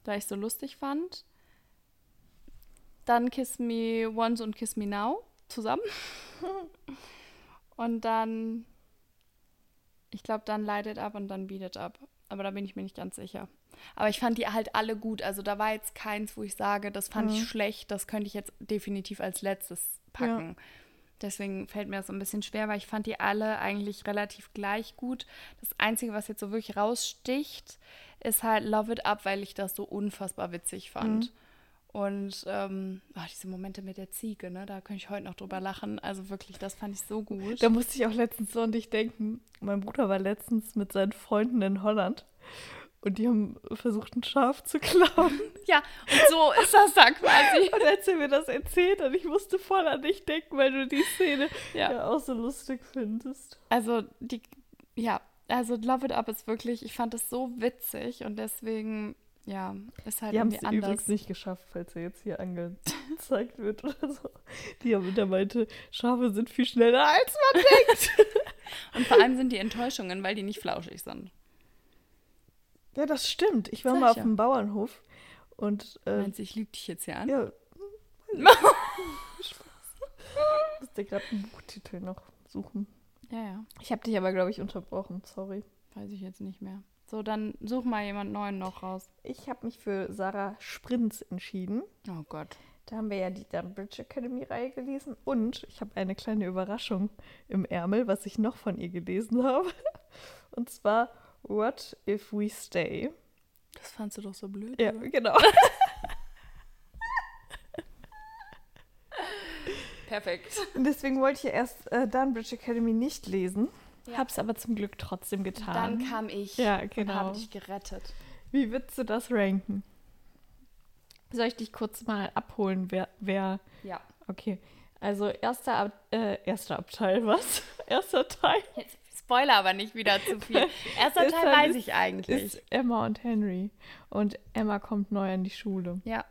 Speaker 2: da ich so lustig fand. Dann Kiss Me Once und Kiss Me Now zusammen. und dann, ich glaube, dann Light It Up und dann Beat It Up. Aber da bin ich mir nicht ganz sicher. Aber ich fand die halt alle gut. Also da war jetzt keins, wo ich sage, das fand ich schlecht, das könnte ich jetzt definitiv als letztes packen. Deswegen fällt mir das so ein bisschen schwer, weil ich fand die alle eigentlich relativ gleich gut. Das Einzige, was jetzt so wirklich raussticht, ist halt Love It Up, weil ich das so unfassbar witzig fand. Und ähm, ach, diese Momente mit der Ziege, ne, da könnte ich heute noch drüber lachen. Also wirklich, das fand ich so gut.
Speaker 1: Da musste ich auch letztens so an dich denken. Mein Bruder war letztens mit seinen Freunden in Holland und die haben versucht, ein Schaf zu klauen.
Speaker 2: Ja, und so ist das da quasi.
Speaker 1: Und als er mir das erzählt hat, ich musste voll an dich denken, weil du die Szene
Speaker 2: Ja.
Speaker 1: ja, auch so lustig findest.
Speaker 2: Also die, ja, also Love It Up ist wirklich, ich fand es so witzig und deswegen, ja, ist halt
Speaker 1: Die haben es
Speaker 2: irgendwie anders.
Speaker 1: übrigens nicht geschafft, falls er jetzt hier angezeigt wird oder so. Die haben der meinte, Schafe sind viel schneller als man denkt.
Speaker 2: Und vor allem sind die Enttäuschungen, weil die nicht flauschig sind.
Speaker 1: Ja, das stimmt. Ich war
Speaker 2: Sag
Speaker 1: mal auf
Speaker 2: ja.
Speaker 1: dem Bauernhof und äh,
Speaker 2: Meinst du, ich lüge dich jetzt hier an?
Speaker 1: ja. Ich musste gerade einen Buchtitel noch suchen.
Speaker 2: ja. ja.
Speaker 1: Ich habe dich aber, glaube ich, unterbrochen. Sorry.
Speaker 2: Weiß ich jetzt nicht mehr. So, dann such mal jemand neuen noch raus.
Speaker 1: Ich habe mich für Sarah Sprinz entschieden.
Speaker 2: Oh Gott.
Speaker 1: Da haben wir ja die Dunbridge Academy Reihe gelesen und ich habe eine kleine Überraschung im Ärmel, was ich noch von ihr gelesen habe. Und zwar What If We Stay?
Speaker 2: Das fandst du doch so blöd.
Speaker 1: Ja,
Speaker 2: oder?
Speaker 1: genau.
Speaker 2: Perfekt.
Speaker 1: Und deswegen wollte ich ja erst äh, Dunbridge Academy nicht lesen,
Speaker 2: Ja.
Speaker 1: hab's aber zum Glück trotzdem getan.
Speaker 2: Dann kam ich
Speaker 1: Ja,
Speaker 2: und
Speaker 1: genau.
Speaker 2: habe dich gerettet.
Speaker 1: Wie würdest du das ranken? Soll ich dich kurz mal abholen, wer, wer
Speaker 2: Ja.
Speaker 1: okay. Also erster, Ab äh, erster Abteil, was? Erster Teil
Speaker 2: Jetzt Spoiler aber nicht wieder zu viel. Erster Teil
Speaker 1: halt-
Speaker 2: weiß ich eigentlich.
Speaker 1: ist Emma und Henry. Und Emma kommt neu an die Schule.
Speaker 2: ja.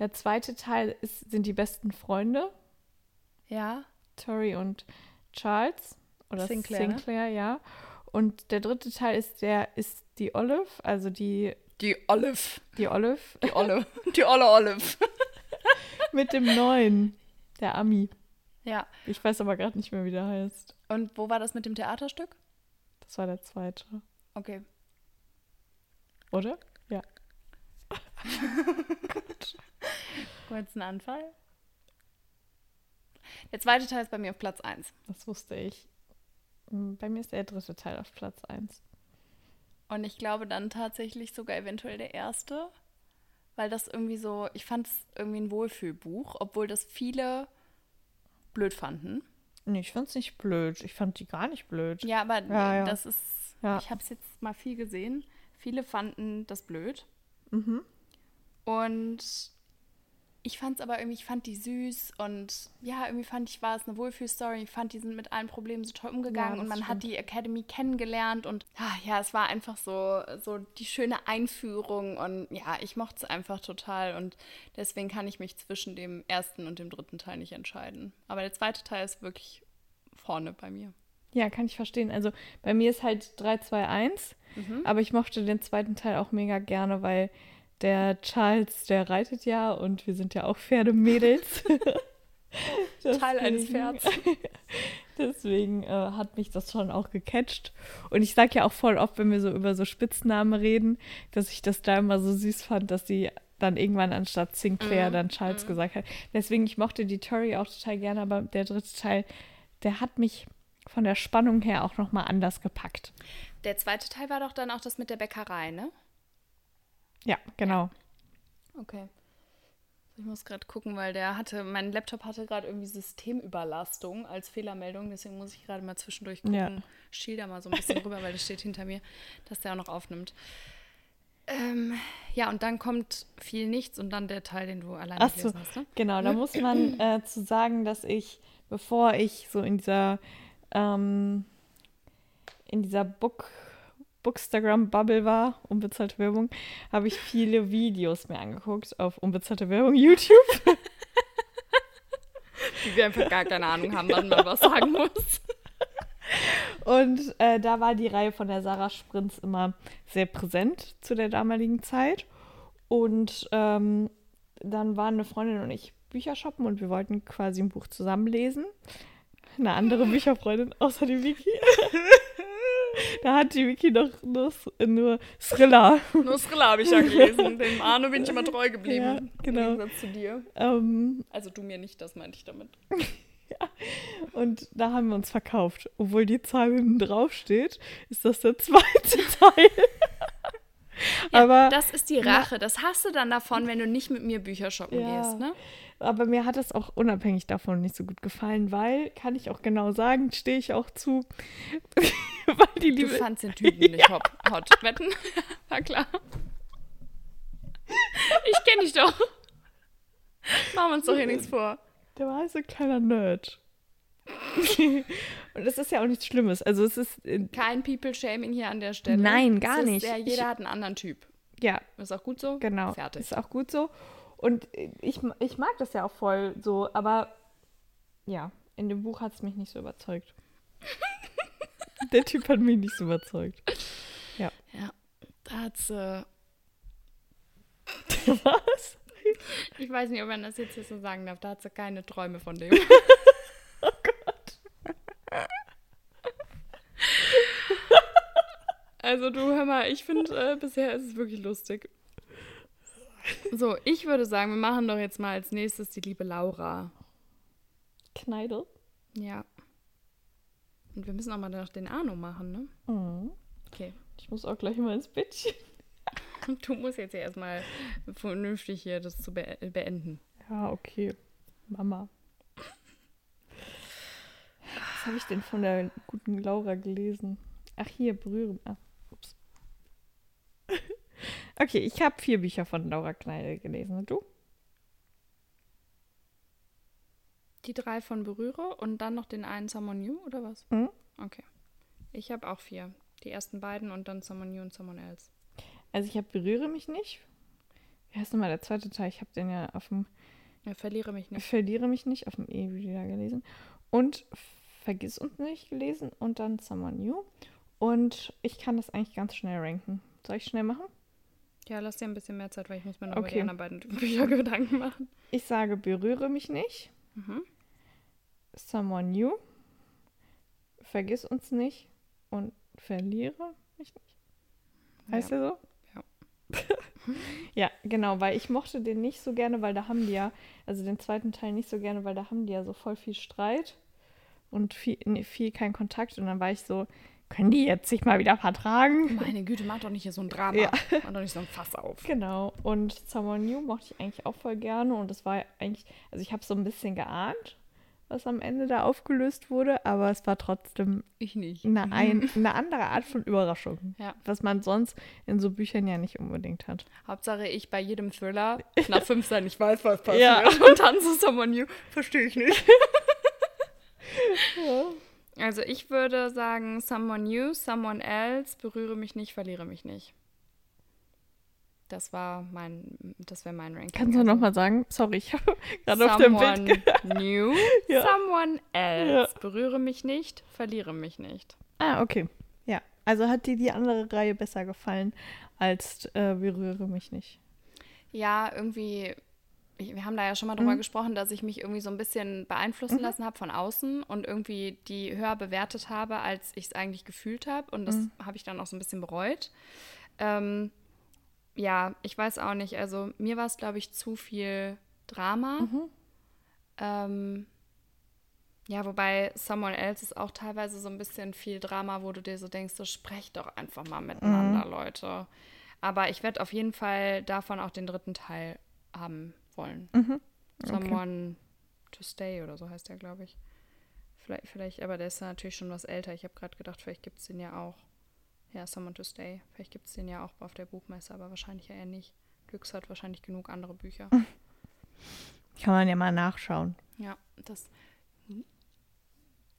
Speaker 1: Der zweite Teil ist, sind die besten Freunde,
Speaker 2: Ja.
Speaker 1: Tori und Charles. Oder
Speaker 2: Sinclair, ne?
Speaker 1: Sinclair, ja. Und der dritte Teil ist der, ist die Olive, also die,
Speaker 2: Die Olive.
Speaker 1: die Olive
Speaker 2: Die Olle. Die Olle Olive.
Speaker 1: mit dem neuen, der Ami.
Speaker 2: Ja.
Speaker 1: Ich weiß aber gerade nicht mehr, wie der heißt.
Speaker 2: Und wo war das mit dem Theaterstück?
Speaker 1: Das war der zweite,
Speaker 2: Okay.
Speaker 1: oder? Ja.
Speaker 2: Kurz einen Anfall. Der zweite Teil ist bei mir auf Platz 1.
Speaker 1: Das wusste ich. Hm, Bei mir ist der dritte Teil auf Platz 1.
Speaker 2: Und ich glaube dann tatsächlich sogar eventuell der erste, weil das irgendwie so, ich fand es irgendwie ein Wohlfühlbuch, obwohl das viele blöd fanden.
Speaker 1: Nee, ich fand's nicht blöd. Ich fand die gar nicht blöd.
Speaker 2: Ja, aber
Speaker 1: Ja, ja.
Speaker 2: das ist,
Speaker 1: Ja.
Speaker 2: ich habe es jetzt mal viel gesehen. Viele fanden das blöd.
Speaker 1: Mhm.
Speaker 2: Und ich fand es aber irgendwie, ich fand die süß und ja, irgendwie fand ich, war es eine Wohlfühlstory. Ich fand, die sind mit allen Problemen so toll umgegangen
Speaker 1: Ja,
Speaker 2: und man hat
Speaker 1: stimmt.
Speaker 2: die Academy kennengelernt und ah, ja, es war einfach so, so die schöne Einführung und ja, ich mochte es einfach total und deswegen kann ich mich zwischen dem ersten und dem dritten Teil nicht entscheiden. Aber der zweite Teil ist wirklich vorne bei mir.
Speaker 1: Ja, kann ich verstehen. Also bei mir ist halt 3, 2, 1.
Speaker 2: Mhm.
Speaker 1: Aber ich mochte den zweiten Teil auch mega gerne, weil der Charles, der reitet ja und wir sind ja auch Pferdemädels.
Speaker 2: Teil eines Pferds.
Speaker 1: Deswegen äh, hat mich das schon auch gecatcht. Und ich sage ja auch voll oft, wenn wir so über so Spitznamen reden, dass ich das da immer so süß fand, dass sie dann irgendwann anstatt Sinclair
Speaker 2: Mhm,
Speaker 1: dann Charles gesagt hat. Deswegen, ich mochte die Tori auch total gerne, aber der dritte Teil, der hat mich von der Spannung her auch nochmal anders gepackt.
Speaker 2: Der zweite Teil war doch dann auch das mit der Bäckerei, ne?
Speaker 1: Ja, genau.
Speaker 2: Okay. Ich muss gerade gucken, weil der hatte, mein Laptop hatte gerade irgendwie Systemüberlastung als Fehlermeldung, deswegen muss ich gerade mal zwischendurch gucken.
Speaker 1: Ja.
Speaker 2: Schiel da mal so ein bisschen rüber, weil das steht hinter mir, dass der auch noch aufnimmt. Ähm, ja, und dann kommt viel nichts und dann der Teil, den du alleine
Speaker 1: Ach so,
Speaker 2: gelesen hast, ne?
Speaker 1: genau. Da muss man äh, zu sagen, dass ich, bevor ich so in dieser, ähm, in dieser Book, Bookstagram-Bubble war, unbezahlte Werbung, habe ich viele Videos mir angeguckt auf unbezahlte Werbung YouTube.
Speaker 2: Die wir einfach gar keine Ahnung haben, wann man was sagen muss.
Speaker 1: Und äh, da war die Reihe von der Sarah Sprinz immer sehr präsent zu der damaligen Zeit. Und ähm, dann waren eine Freundin und ich Bücher shoppen und wir wollten quasi ein Buch zusammenlesen. Eine andere Bücherfreundin außer die Vicky. da hat die Vicky noch nur, nur Thriller.
Speaker 2: Nur Thriller habe ich ja gelesen. Dem Arno bin ich immer treu geblieben.
Speaker 1: Ja, genau.
Speaker 2: Im Gegensatz zu dir.
Speaker 1: Ähm,
Speaker 2: Also du mir nicht, das meinte ich damit.
Speaker 1: und da haben wir uns verkauft. Obwohl die Zahl hinten drauf steht, ist das der zweite Teil. aber,
Speaker 2: Das ist die Rache. Das hast du dann davon, wenn du nicht mit mir Bücher shoppen
Speaker 1: Ja.
Speaker 2: gehst, ne?
Speaker 1: Aber mir hat es auch unabhängig davon nicht so gut gefallen, weil, kann ich auch genau sagen, stehe ich auch zu, weil die
Speaker 2: Du fandst den Typen nicht hot. hot. Wetten? War klar. Ich kenne dich doch. Machen wir uns doch hier nichts vor.
Speaker 1: Der war so ein kleiner Nerd. und es ist ja auch nichts Schlimmes. Also es ist,
Speaker 2: Kein People-Shaming hier an der Stelle.
Speaker 1: Nein, gar
Speaker 2: ist
Speaker 1: nicht.
Speaker 2: Ja,
Speaker 1: Ich-
Speaker 2: jeder hat einen anderen Typ.
Speaker 1: ja,
Speaker 2: Ist auch gut so?
Speaker 1: genau.
Speaker 2: Fertig.
Speaker 1: Ist auch gut so. Und ich, ich mag das ja auch voll so, aber ja, in dem Buch hat es mich nicht so überzeugt. Der Typ hat mich nicht so überzeugt.
Speaker 2: Ja, da hat's. Äh,
Speaker 1: Was?
Speaker 2: ich weiß nicht, ob man das jetzt hier so sagen darf. Da hat sie keine Träume von dem.
Speaker 1: Oh Gott.
Speaker 2: Also du, hör mal, ich finde, äh, bisher ist es wirklich lustig. So, ich würde sagen, wir machen doch jetzt mal als nächstes die liebe Laura.
Speaker 1: Kneidel.
Speaker 2: Ja. Und wir müssen auch mal noch den Arno machen, ne?
Speaker 1: Mhm.
Speaker 2: Okay.
Speaker 1: Ich muss auch gleich mal ins Bettchen.
Speaker 2: Du musst jetzt ja erstmal vernünftig hier das zu be beenden.
Speaker 1: Ja, okay. Mama. Was habe ich denn von der guten Laura gelesen? Ach, hier, berühren. Ups. Okay, ich habe vier Bücher von Laura Kneidel gelesen. Und du?
Speaker 2: Die drei von Berühre und dann noch den einen Someone New, oder was?
Speaker 1: Mhm.
Speaker 2: Okay. Ich habe auch vier. Die ersten beiden und dann Someone New und Someone Else.
Speaker 1: Also ich habe Berühre mich nicht. Wie heißt nochmal der zweite Teil? Ich habe den ja auf dem
Speaker 2: Ja, verliere mich nicht.
Speaker 1: Verliere mich nicht auf dem E wieder gelesen. Und Vergiss uns nicht gelesen und dann Someone New. Und ich kann das eigentlich ganz schnell ranken. Soll ich schnell machen?
Speaker 2: Ja, lass dir ein bisschen mehr Zeit, weil ich muss mir noch über
Speaker 1: Okay.
Speaker 2: die anderen beiden Bücher Gedanken machen.
Speaker 1: Ich sage Berühre mich nicht.
Speaker 2: Mhm.
Speaker 1: Someone New. Vergiss uns nicht und verliere mich nicht. Heißt
Speaker 2: ja.
Speaker 1: er so?
Speaker 2: Ja.
Speaker 1: ja, genau, weil ich mochte den nicht so gerne, weil da haben die ja, also den zweiten Teil nicht so gerne, weil da haben die ja so voll viel Streit und viel, nee, viel kein Kontakt. Und dann war ich so, können die jetzt sich mal wieder vertragen?
Speaker 2: Meine Güte, mach doch nicht hier so ein Drama.
Speaker 1: Ja.
Speaker 2: Mach doch nicht so ein Fass auf.
Speaker 1: Genau. Und Someone New mochte ich eigentlich auch voll gerne. Und das war eigentlich, also ich habe so ein bisschen geahnt, was am Ende da aufgelöst wurde, aber es war trotzdem
Speaker 2: Ich nicht.
Speaker 1: eine, ein, eine andere Art von Überraschung.
Speaker 2: Ja.
Speaker 1: Was man sonst in so Büchern ja nicht unbedingt hat.
Speaker 2: Hauptsache ich bei jedem Thriller nach fünf Seiten, ich weiß, was passiert.
Speaker 1: Ja.
Speaker 2: Und dann so Someone New, verstehe ich nicht. Also ich würde sagen, Someone New, Someone Else, berühre mich nicht, verliere mich nicht. Das war mein, das wäre mein Ranking.
Speaker 1: Kannst du
Speaker 2: Also,
Speaker 1: nochmal sagen? Sorry, ich habe gerade auf dem Bild.
Speaker 2: Someone New,
Speaker 1: Ja.
Speaker 2: Someone Else, berühre mich nicht, verliere mich nicht.
Speaker 1: Ah, okay. Ja. Also hat dir die andere Reihe besser gefallen als äh, Berühre mich nicht.
Speaker 2: Ja, irgendwie, wir haben da ja schon mal drüber
Speaker 1: Mhm.
Speaker 2: gesprochen, dass ich mich irgendwie so ein bisschen beeinflussen lassen habe von außen und irgendwie die höher bewertet habe, als ich es eigentlich gefühlt habe. Und das
Speaker 1: Mhm.
Speaker 2: habe ich dann auch so ein bisschen bereut. Ähm, ja, ich weiß auch nicht. Also mir war es, glaube ich, zu viel Drama.
Speaker 1: Mhm.
Speaker 2: Ähm, ja, wobei Someone Else ist auch teilweise so ein bisschen viel Drama, wo du dir so denkst, so sprecht doch einfach mal miteinander,
Speaker 1: Mhm.
Speaker 2: Leute. Aber ich werde auf jeden Fall davon auch den dritten Teil haben wollen.
Speaker 1: Mhm.
Speaker 2: Someone to Stay oder so heißt der, glaube ich. Vielleicht, vielleicht, aber der ist ja natürlich schon was älter. Ich habe gerade gedacht, vielleicht gibt es den ja auch. Ja, Someone to Stay. Vielleicht gibt es den ja auch auf der Buchmesse, aber wahrscheinlich ja eher nicht. Glücks hat wahrscheinlich genug andere Bücher.
Speaker 1: Kann man ja mal nachschauen.
Speaker 2: Ja, das.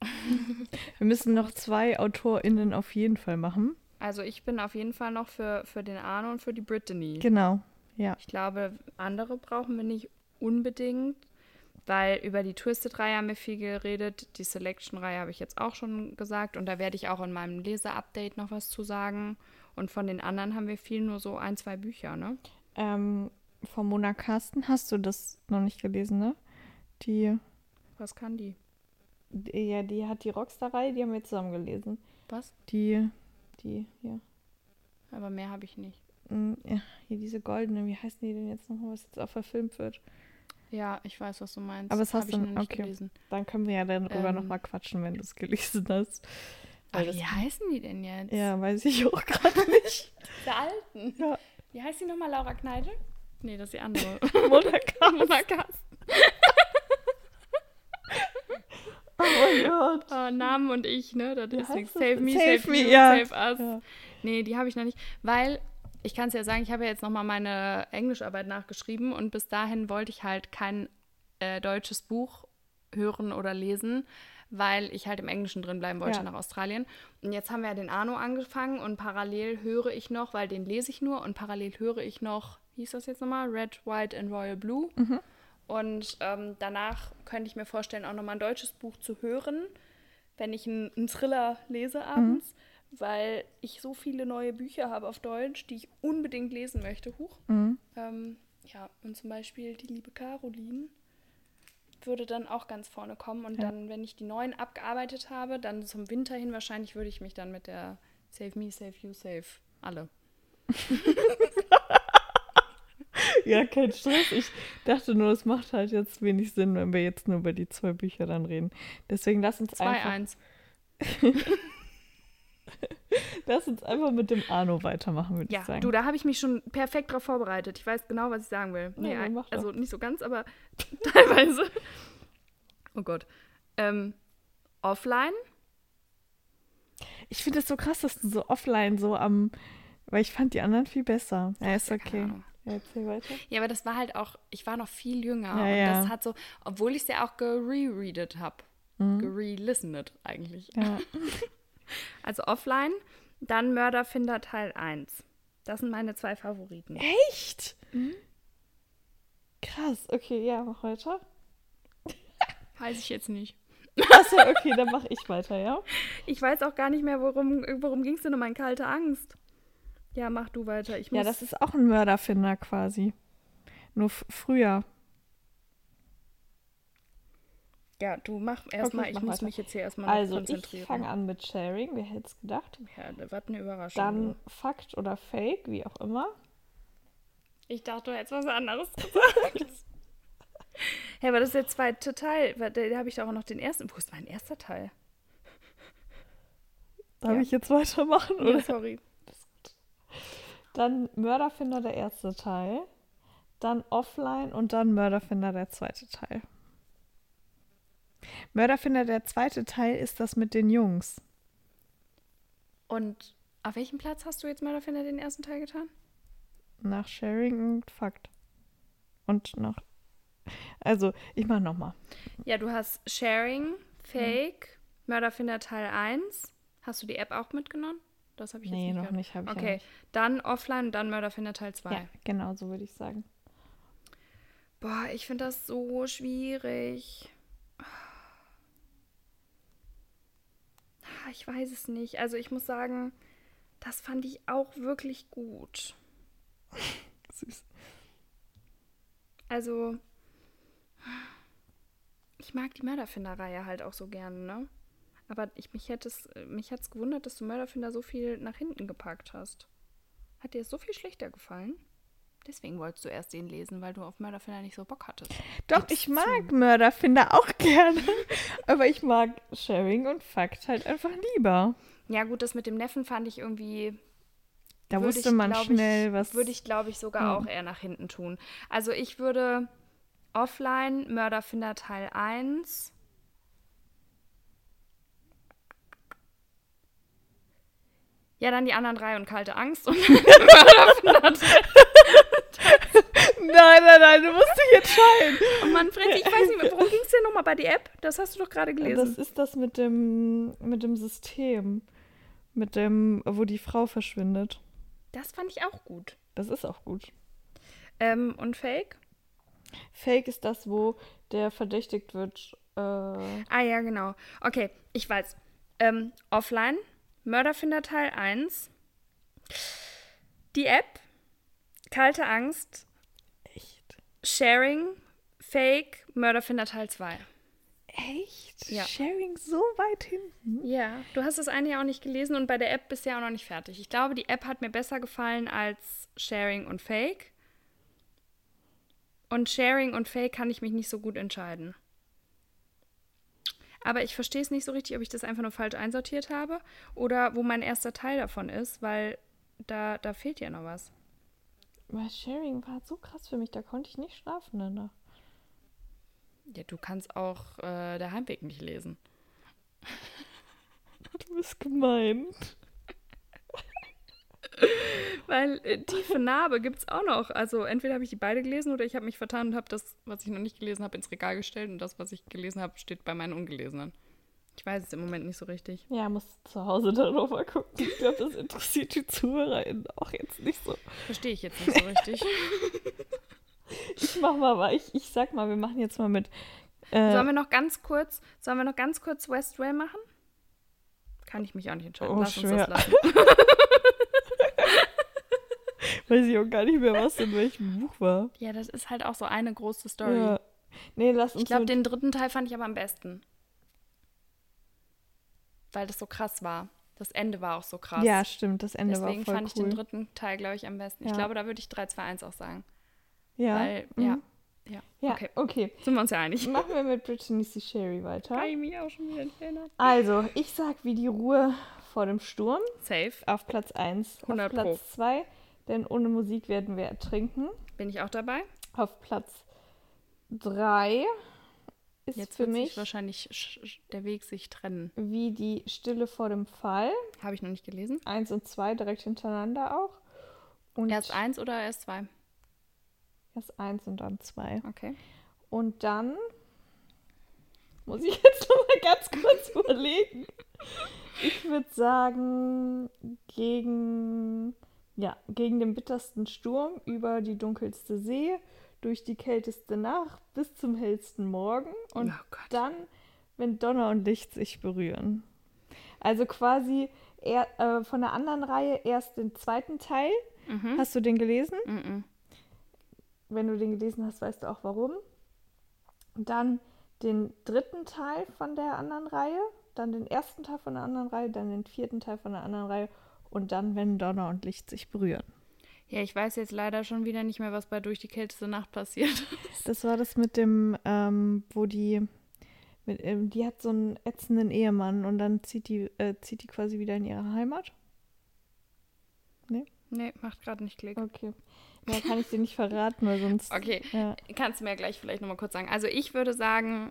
Speaker 1: Wir müssen noch zwei AutorInnen auf jeden Fall machen.
Speaker 2: Also ich bin auf jeden Fall noch für, für den Arno und für die Brittany.
Speaker 1: Genau, ja.
Speaker 2: Ich glaube, andere brauchen wir nicht unbedingt, weil über die Twisted-Reihe haben wir viel geredet. Die Selection-Reihe habe ich jetzt auch schon gesagt und da werde ich auch in meinem Leser-Update noch was zu sagen. Und von den anderen haben wir viel nur so ein, zwei Bücher, ne?
Speaker 1: Ähm, von Mona Carsten hast du das noch nicht gelesen, ne? Die,
Speaker 2: Was kann die?
Speaker 1: die ja, die hat die Rockstar-Reihe, die haben wir zusammen gelesen.
Speaker 2: Was?
Speaker 1: Die, die, ja.
Speaker 2: Aber mehr habe ich nicht.
Speaker 1: Ja. Hier diese goldene, wie heißen die denn jetzt nochmal, was jetzt auch verfilmt wird?
Speaker 2: Ja, ich weiß, was du meinst.
Speaker 1: Aber es hast du-
Speaker 2: noch nicht
Speaker 1: okay.
Speaker 2: gelesen.
Speaker 1: Dann können wir ja darüber
Speaker 2: Ähm.
Speaker 1: nochmal quatschen, wenn du es gelesen hast.
Speaker 2: Ach, wie heißen die denn jetzt?
Speaker 1: Ja, weiß ich auch gerade nicht.
Speaker 2: Der alten.
Speaker 1: Ja.
Speaker 2: Wie heißt die nochmal? Laura Kneidel? Nee, das ist die andere.
Speaker 1: Mona Carsten.
Speaker 2: Mona Carsten.
Speaker 1: Oh mein Gott.
Speaker 2: Oh, Namen und ich, ne? Das ist Save me,
Speaker 1: Save
Speaker 2: save,
Speaker 1: me,
Speaker 2: you,
Speaker 1: ja.
Speaker 2: save us.
Speaker 1: Ja.
Speaker 2: Nee, die habe ich noch nicht. Weil, ich kann es ja sagen, ich habe ja jetzt nochmal meine Englischarbeit nachgeschrieben und bis dahin wollte ich halt kein äh, deutsches Buch hören oder lesen, weil ich halt im Englischen drin bleiben wollte
Speaker 1: Ja.
Speaker 2: nach Australien. Und jetzt haben wir ja den Arno angefangen und parallel höre ich noch, weil den lese ich nur und parallel höre ich noch, wie hieß das jetzt nochmal? Red, White and Royal Blue. Und ähm, danach könnte ich mir vorstellen, auch nochmal ein deutsches Buch zu hören, wenn ich einen, einen Thriller lese abends, weil ich so viele neue Bücher habe auf Deutsch, die ich unbedingt lesen möchte. Huch.
Speaker 1: Mhm.
Speaker 2: Ähm, ja, und zum Beispiel die liebe Caroline würde dann auch ganz vorne kommen. Und
Speaker 1: Ja.
Speaker 2: dann, wenn ich die neuen abgearbeitet habe, dann zum Winter hin wahrscheinlich würde ich mich dann mit der Save Me, Save You, Save alle.
Speaker 1: Ja, kein Stress. Ich dachte nur, es macht halt jetzt wenig Sinn, wenn wir jetzt nur über die zwei Bücher dann reden. Deswegen lass uns einfach,
Speaker 2: 2-1.
Speaker 1: lass uns einfach mit dem Arno weitermachen, würde
Speaker 2: Ja,
Speaker 1: ich sagen.
Speaker 2: du, da habe ich mich schon perfekt drauf vorbereitet. Ich weiß genau, was ich sagen will. Nee,
Speaker 1: mach doch.
Speaker 2: also nicht so ganz, aber teilweise. Oh Gott. Ähm, offline?
Speaker 1: Ich finde es so krass, dass du so offline so am, weil ich fand die anderen viel besser. Ja, ist
Speaker 2: Ja,
Speaker 1: okay. Ja, erzähl weiter.
Speaker 2: Ja, aber das war halt auch, ich war noch viel jünger.
Speaker 1: Ja,
Speaker 2: und
Speaker 1: ja.
Speaker 2: das hat so, obwohl ich es ja auch gerereadet habe.
Speaker 1: Mhm.
Speaker 2: Gerelistenet eigentlich.
Speaker 1: Ja.
Speaker 2: Also offline, dann Mörderfinder Teil 1. Das sind meine zwei Favoriten.
Speaker 1: Echt? Krass, okay, ja, mach weiter.
Speaker 2: Weiß ich jetzt nicht.
Speaker 1: Achso, okay, dann mach ich weiter, ja?
Speaker 2: Ich weiß auch gar nicht mehr, worum, worum ging es denn um meine kalte Angst. Ja, mach du weiter. Ich muss,
Speaker 1: Ja, das ist auch ein Mörderfinder quasi. Nur früher.
Speaker 2: Ja, du mach erstmal,
Speaker 1: ich
Speaker 2: ich
Speaker 1: mach
Speaker 2: muss
Speaker 1: weiter.
Speaker 2: mich jetzt hier erstmal noch
Speaker 1: Also, ich
Speaker 2: konzentrieren.
Speaker 1: fange an mit Sharing, wer hätte es gedacht?
Speaker 2: Ja, was eine Überraschung.
Speaker 1: Dann Fakt oder Fake, wie auch immer.
Speaker 2: Ich dachte, du hättest was anderes gesagt. ja, aber das ist der zweite Teil. Da, da habe ich doch auch noch den ersten. Wo ist mein erster Teil?
Speaker 1: Darf
Speaker 2: Ja.
Speaker 1: ich jetzt weitermachen? Oder?
Speaker 2: Ja, sorry.
Speaker 1: Dann Mörderfinder der erste Teil. Dann Offline und dann Mörderfinder der zweite Teil. Mörderfinder der zweite Teil ist das mit den Jungs.
Speaker 2: Und auf welchem Platz hast du jetzt Mörderfinder den ersten Teil getan?
Speaker 1: Nach Sharing und Fakt. Und nach. Also, ich mach nochmal.
Speaker 2: Ja, du hast Sharing, Fake, Mörderfinder Teil 1. Hast du die App auch mitgenommen? Das habe ich
Speaker 1: Nee,
Speaker 2: jetzt nicht
Speaker 1: noch nicht, habe ich ja
Speaker 2: Okay,
Speaker 1: nicht.
Speaker 2: dann Offline und dann Mörderfinder Teil 2.
Speaker 1: Ja, genau, so würde ich sagen.
Speaker 2: Boah, ich finde das so schwierig. Ah, Ich weiß es nicht. Also ich muss sagen, das fand ich auch wirklich gut.
Speaker 1: Süß.
Speaker 2: Also ich mag die Mörderfinder-Reihe halt auch so gerne, ne? Aber ich, mich hätte es mich hat's gewundert, dass du Mörderfinder so viel nach hinten gepackt hast. Hat dir es so viel schlechter gefallen? Deswegen wolltest du erst den lesen, weil du auf Mörderfinder nicht so Bock hattest.
Speaker 1: Doch, ich mag Mörderfinder auch gerne. Aber ich mag Sharing und Fakt halt einfach lieber.
Speaker 2: Ja, gut, das mit dem Neffen fand ich irgendwie.
Speaker 1: Da wusste
Speaker 2: ich,
Speaker 1: man schnell,
Speaker 2: ich,
Speaker 1: was.
Speaker 2: Würde ich, glaube ich, sogar
Speaker 1: Ja.
Speaker 2: auch eher nach hinten tun. Also ich würde offline Mörderfinder Teil 1. Ja, dann die anderen drei und kalte Angst und Mörderfinder Teil.
Speaker 1: Nein, nein, nein, du musst dich entscheiden.
Speaker 2: Oh Manfred, ich weiß nicht mehr, worum ging es denn nochmal bei der App? Das hast du doch gerade gelesen.
Speaker 1: Das ist das mit dem, mit dem System. Mit dem, wo die Frau verschwindet.
Speaker 2: Das fand ich auch gut.
Speaker 1: Das ist auch gut.
Speaker 2: Ähm, und Fake?
Speaker 1: Fake ist das, wo der verdächtigt wird. Äh,
Speaker 2: Ah ja, genau. Okay, ich weiß. Ähm, offline, Mörderfinder Teil 1, die App, Kalte Angst,
Speaker 1: echt?
Speaker 2: Sharing, Fake, Mörderfinder Teil 2.
Speaker 1: Echt?
Speaker 2: Ja.
Speaker 1: Sharing so weit hinten?
Speaker 2: Ja, du hast das eine ja auch nicht gelesen und bei der App bist du ja auch noch nicht fertig. Ich glaube, die App hat mir besser gefallen als Sharing und Fake. Und Sharing und Fake kann ich mich nicht so gut entscheiden. Aber ich verstehe es nicht so richtig, ob ich das einfach nur falsch einsortiert habe oder wo mein erster Teil davon ist, weil da, da fehlt ja noch was.
Speaker 1: Weil Sharing war so krass für mich, da konnte ich nicht schlafen danach.
Speaker 2: Ja, du kannst auch äh, der Heimweg nicht lesen.
Speaker 1: Du bist gemein.
Speaker 2: Weil äh, tiefe Narbe gibt es auch noch. Also entweder habe ich die beide gelesen oder ich habe mich vertan und habe das, was ich noch nicht gelesen habe, ins Regal gestellt und das, was ich gelesen habe, steht bei meinen Ungelesenen. Ich weiß es im Moment nicht so richtig.
Speaker 1: Ja, musst zu Hause dann mal gucken. Ich glaube, das interessiert die ZuhörerInnen auch jetzt nicht so.
Speaker 2: Verstehe ich jetzt nicht so richtig.
Speaker 1: Ich mach mal, aber ich, ich sag mal, wir machen jetzt mal mit. Äh,
Speaker 2: Sollen wir noch ganz kurz, sollen wir noch ganz kurz Westway machen? Kann ich mich auch nicht entscheiden.
Speaker 1: Oh,
Speaker 2: Lass uns
Speaker 1: schwer.
Speaker 2: das lassen.
Speaker 1: weiß ich auch gar nicht mehr, was in welchem Buch war.
Speaker 2: Ja, das ist halt auch so eine große Story.
Speaker 1: Ja. Nee, lass uns
Speaker 2: Ich glaube, den dritten Teil fand ich aber am besten. Weil das so krass war. Das Ende war auch so krass.
Speaker 1: Ja, stimmt, das Ende
Speaker 2: Deswegen
Speaker 1: war voll
Speaker 2: fand ich
Speaker 1: cool.
Speaker 2: den dritten Teil, glaube ich, am besten. Ich
Speaker 1: Ja.
Speaker 2: glaube, da würde ich 3, 2, 1 auch sagen.
Speaker 1: ja.
Speaker 2: Weil,
Speaker 1: mhm.
Speaker 2: ja. Ja,
Speaker 1: ja,
Speaker 2: okay.
Speaker 1: okay.
Speaker 2: Sind wir uns ja einig.
Speaker 1: Machen wir mit Brittany C. Sherry weiter.
Speaker 2: Kann ich mich auch schon wieder erinnern.
Speaker 1: Also, ich sag wie die Ruhe vor dem Sturm
Speaker 2: Safe.
Speaker 1: auf Platz 1.
Speaker 2: 100
Speaker 1: auf
Speaker 2: Pro.
Speaker 1: Platz 2, denn ohne Musik werden wir ertrinken.
Speaker 2: Bin ich auch dabei?
Speaker 1: Auf Platz 3 ist
Speaker 2: Jetzt
Speaker 1: für mich
Speaker 2: wahrscheinlich sch- sch- der Weg sich trennen.
Speaker 1: wie die Stille vor dem Fall.
Speaker 2: Habe ich noch nicht gelesen.
Speaker 1: 1 und 2 direkt hintereinander auch. Und
Speaker 2: Erst eins oder erst zwei?
Speaker 1: Erst 1 und dann 2.
Speaker 2: Okay.
Speaker 1: Und dann muss ich jetzt noch mal ganz kurz überlegen. Ich würde sagen, gegen, ja, gegen den bittersten Sturm über die dunkelste See, durch die kälteste Nacht bis zum hellsten Morgen und
Speaker 2: Oh
Speaker 1: dann, wenn Donner und Licht sich berühren. Also quasi eher, äh, von der anderen Reihe erst den zweiten Teil.
Speaker 2: Mhm.
Speaker 1: Hast du den gelesen?
Speaker 2: Mhm.
Speaker 1: Wenn du den gelesen hast, weißt du auch warum. Dann den dritten Teil von der anderen Reihe, dann den ersten Teil von der anderen Reihe, dann den vierten Teil von der anderen Reihe und dann, wenn Donner und Licht sich berühren.
Speaker 2: Ja, ich weiß jetzt leider schon wieder nicht mehr, was bei Durch die kälteste Nacht passiert.
Speaker 1: Das war das mit dem, ähm, wo die, mit, ähm, die hat so einen ätzenden Ehemann und dann zieht die, äh, zieht die quasi wieder in ihre Heimat.
Speaker 2: nee, macht gerade nicht Klick.
Speaker 1: Okay. Ja, kann ich dir nicht verraten, weil sonst.
Speaker 2: Okay,
Speaker 1: Ja.
Speaker 2: kannst du mir gleich vielleicht nochmal kurz sagen. Also ich würde sagen,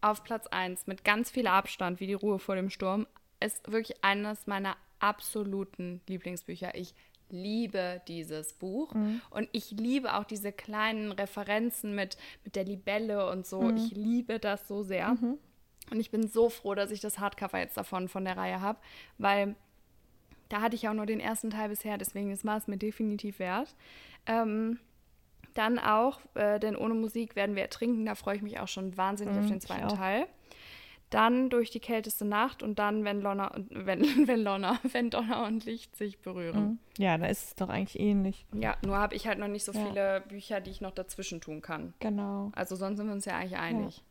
Speaker 2: auf Platz 1 mit ganz viel Abstand, wie die Ruhe vor dem Sturm, ist wirklich eines meiner absoluten Lieblingsbücher. Ich liebe dieses Buch und ich liebe auch diese kleinen Referenzen mit, mit der Libelle und so. Ich liebe das so sehr. Und ich bin so froh, dass ich das Hardcover jetzt davon von der Reihe habe, weil da hatte ich auch nur den ersten Teil bisher, deswegen ist es mir definitiv wert. Ähm, dann auch, äh, denn ohne Musik werden wir ertrinken, da freue ich mich auch schon wahnsinnig auf
Speaker 1: Mhm,
Speaker 2: den zweiten. Teil. Dann durch die kälteste Nacht und dann, wenn Lonna und wenn, wenn Lonna, wenn Donner und Licht sich berühren.
Speaker 1: Ja, da ist es doch eigentlich ähnlich.
Speaker 2: Ja, nur habe ich halt noch nicht so
Speaker 1: Ja.
Speaker 2: viele Bücher, die ich noch dazwischen tun kann.
Speaker 1: Genau.
Speaker 2: Also sonst sind wir uns ja eigentlich einig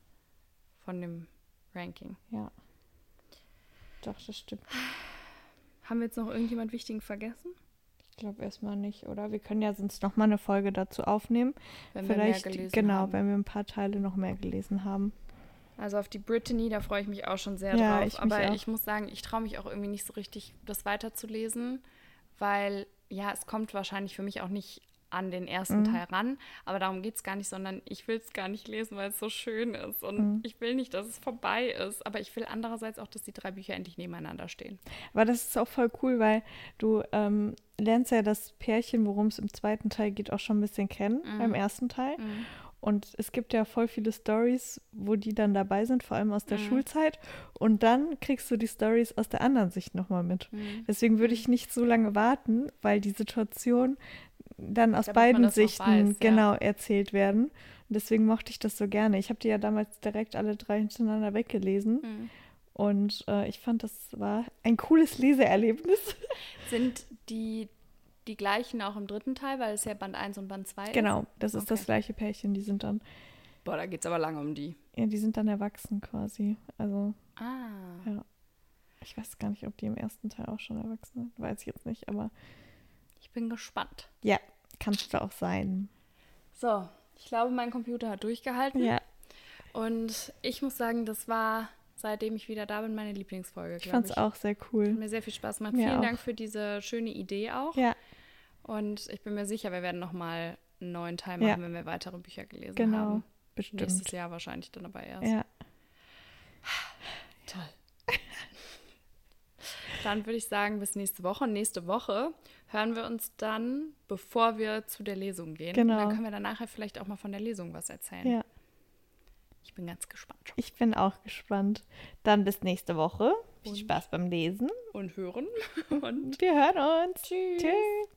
Speaker 2: von dem Ranking.
Speaker 1: Ja. Doch, das stimmt.
Speaker 2: Haben wir jetzt noch irgendjemand Wichtigen vergessen?
Speaker 1: Ich glaube erstmal nicht, oder? Wir können ja sonst noch mal eine Folge dazu aufnehmen.
Speaker 2: Wenn
Speaker 1: Vielleicht,
Speaker 2: wir mehr gelesen
Speaker 1: genau,
Speaker 2: haben.
Speaker 1: wenn wir ein paar Teile noch mehr gelesen haben.
Speaker 2: Also auf die Brittany, da freue ich mich auch schon sehr
Speaker 1: Ja,
Speaker 2: drauf.
Speaker 1: ich
Speaker 2: Aber ich muss sagen, ich traue mich auch irgendwie nicht so richtig, das weiterzulesen, weil ja, es kommt wahrscheinlich für mich auch nicht an den ersten Teil ran. Aber darum geht es gar nicht, sondern ich will es gar nicht lesen, weil es so schön ist. Und ich will nicht, dass es vorbei ist. Aber ich will andererseits auch, dass die drei Bücher endlich nebeneinander stehen.
Speaker 1: Aber das ist auch voll cool, weil du ähm, lernst ja das Pärchen, worum es im zweiten Teil geht, auch schon ein bisschen kennen, beim ersten Teil. Und es gibt ja voll viele Stories, wo die dann dabei sind, vor allem aus der Schulzeit. Und dann kriegst du die Stories aus der anderen Sicht nochmal mit. Deswegen würde ich nicht so lange warten, weil die Situation dann aus
Speaker 2: Damit
Speaker 1: beiden Sichten
Speaker 2: weiß, ja.
Speaker 1: genau erzählt werden. Und deswegen mochte ich das so gerne. Ich habe die ja damals direkt alle drei hintereinander weggelesen.
Speaker 2: Mhm.
Speaker 1: Und äh, ich fand, das war ein cooles Leseerlebnis.
Speaker 2: Sind die die gleichen auch im dritten Teil, weil es ja Band 1 und Band 2 ist?
Speaker 1: genau, das ist das
Speaker 2: Okay.
Speaker 1: gleiche Pärchen. Die sind dann,
Speaker 2: Boah, da geht es aber lange um die.
Speaker 1: ja, die sind dann erwachsen quasi. Also,
Speaker 2: Ah.
Speaker 1: ja. Ich weiß gar nicht, ob die im ersten Teil auch schon erwachsen sind. Weiß ich jetzt nicht, aber
Speaker 2: Ich bin gespannt.
Speaker 1: ja, kannst du auch sein.
Speaker 2: So, ich glaube, mein Computer hat durchgehalten.
Speaker 1: Ja,
Speaker 2: Und ich muss sagen, das war, seitdem ich wieder da bin, meine Lieblingsfolge.
Speaker 1: ich fand es auch sehr
Speaker 2: Hat
Speaker 1: cool.
Speaker 2: mir sehr viel Spaß gemacht.
Speaker 1: Mir
Speaker 2: Vielen
Speaker 1: auch.
Speaker 2: Dank für diese schöne Idee auch.
Speaker 1: Ja,
Speaker 2: Und ich bin mir sicher, wir werden nochmal einen neuen Teil
Speaker 1: Ja.
Speaker 2: machen, wenn wir weitere Bücher gelesen
Speaker 1: genau.
Speaker 2: haben.
Speaker 1: Bestimmt.
Speaker 2: Nächstes Jahr wahrscheinlich dann aber erst.
Speaker 1: Ja,
Speaker 2: Toll. Dann würde ich sagen, bis nächste Woche. Und nächste Woche hören wir uns dann, bevor wir zu der Lesung gehen.
Speaker 1: Genau.
Speaker 2: Und dann können wir dann nachher vielleicht auch mal von der Lesung was erzählen.
Speaker 1: ja.
Speaker 2: Ich bin ganz gespannt.
Speaker 1: Ich bin auch gespannt. Dann bis nächste Woche. Viel Spaß beim Lesen.
Speaker 2: Und hören. Und
Speaker 1: Wir hören uns.
Speaker 2: Tschüss.
Speaker 1: Tschüss.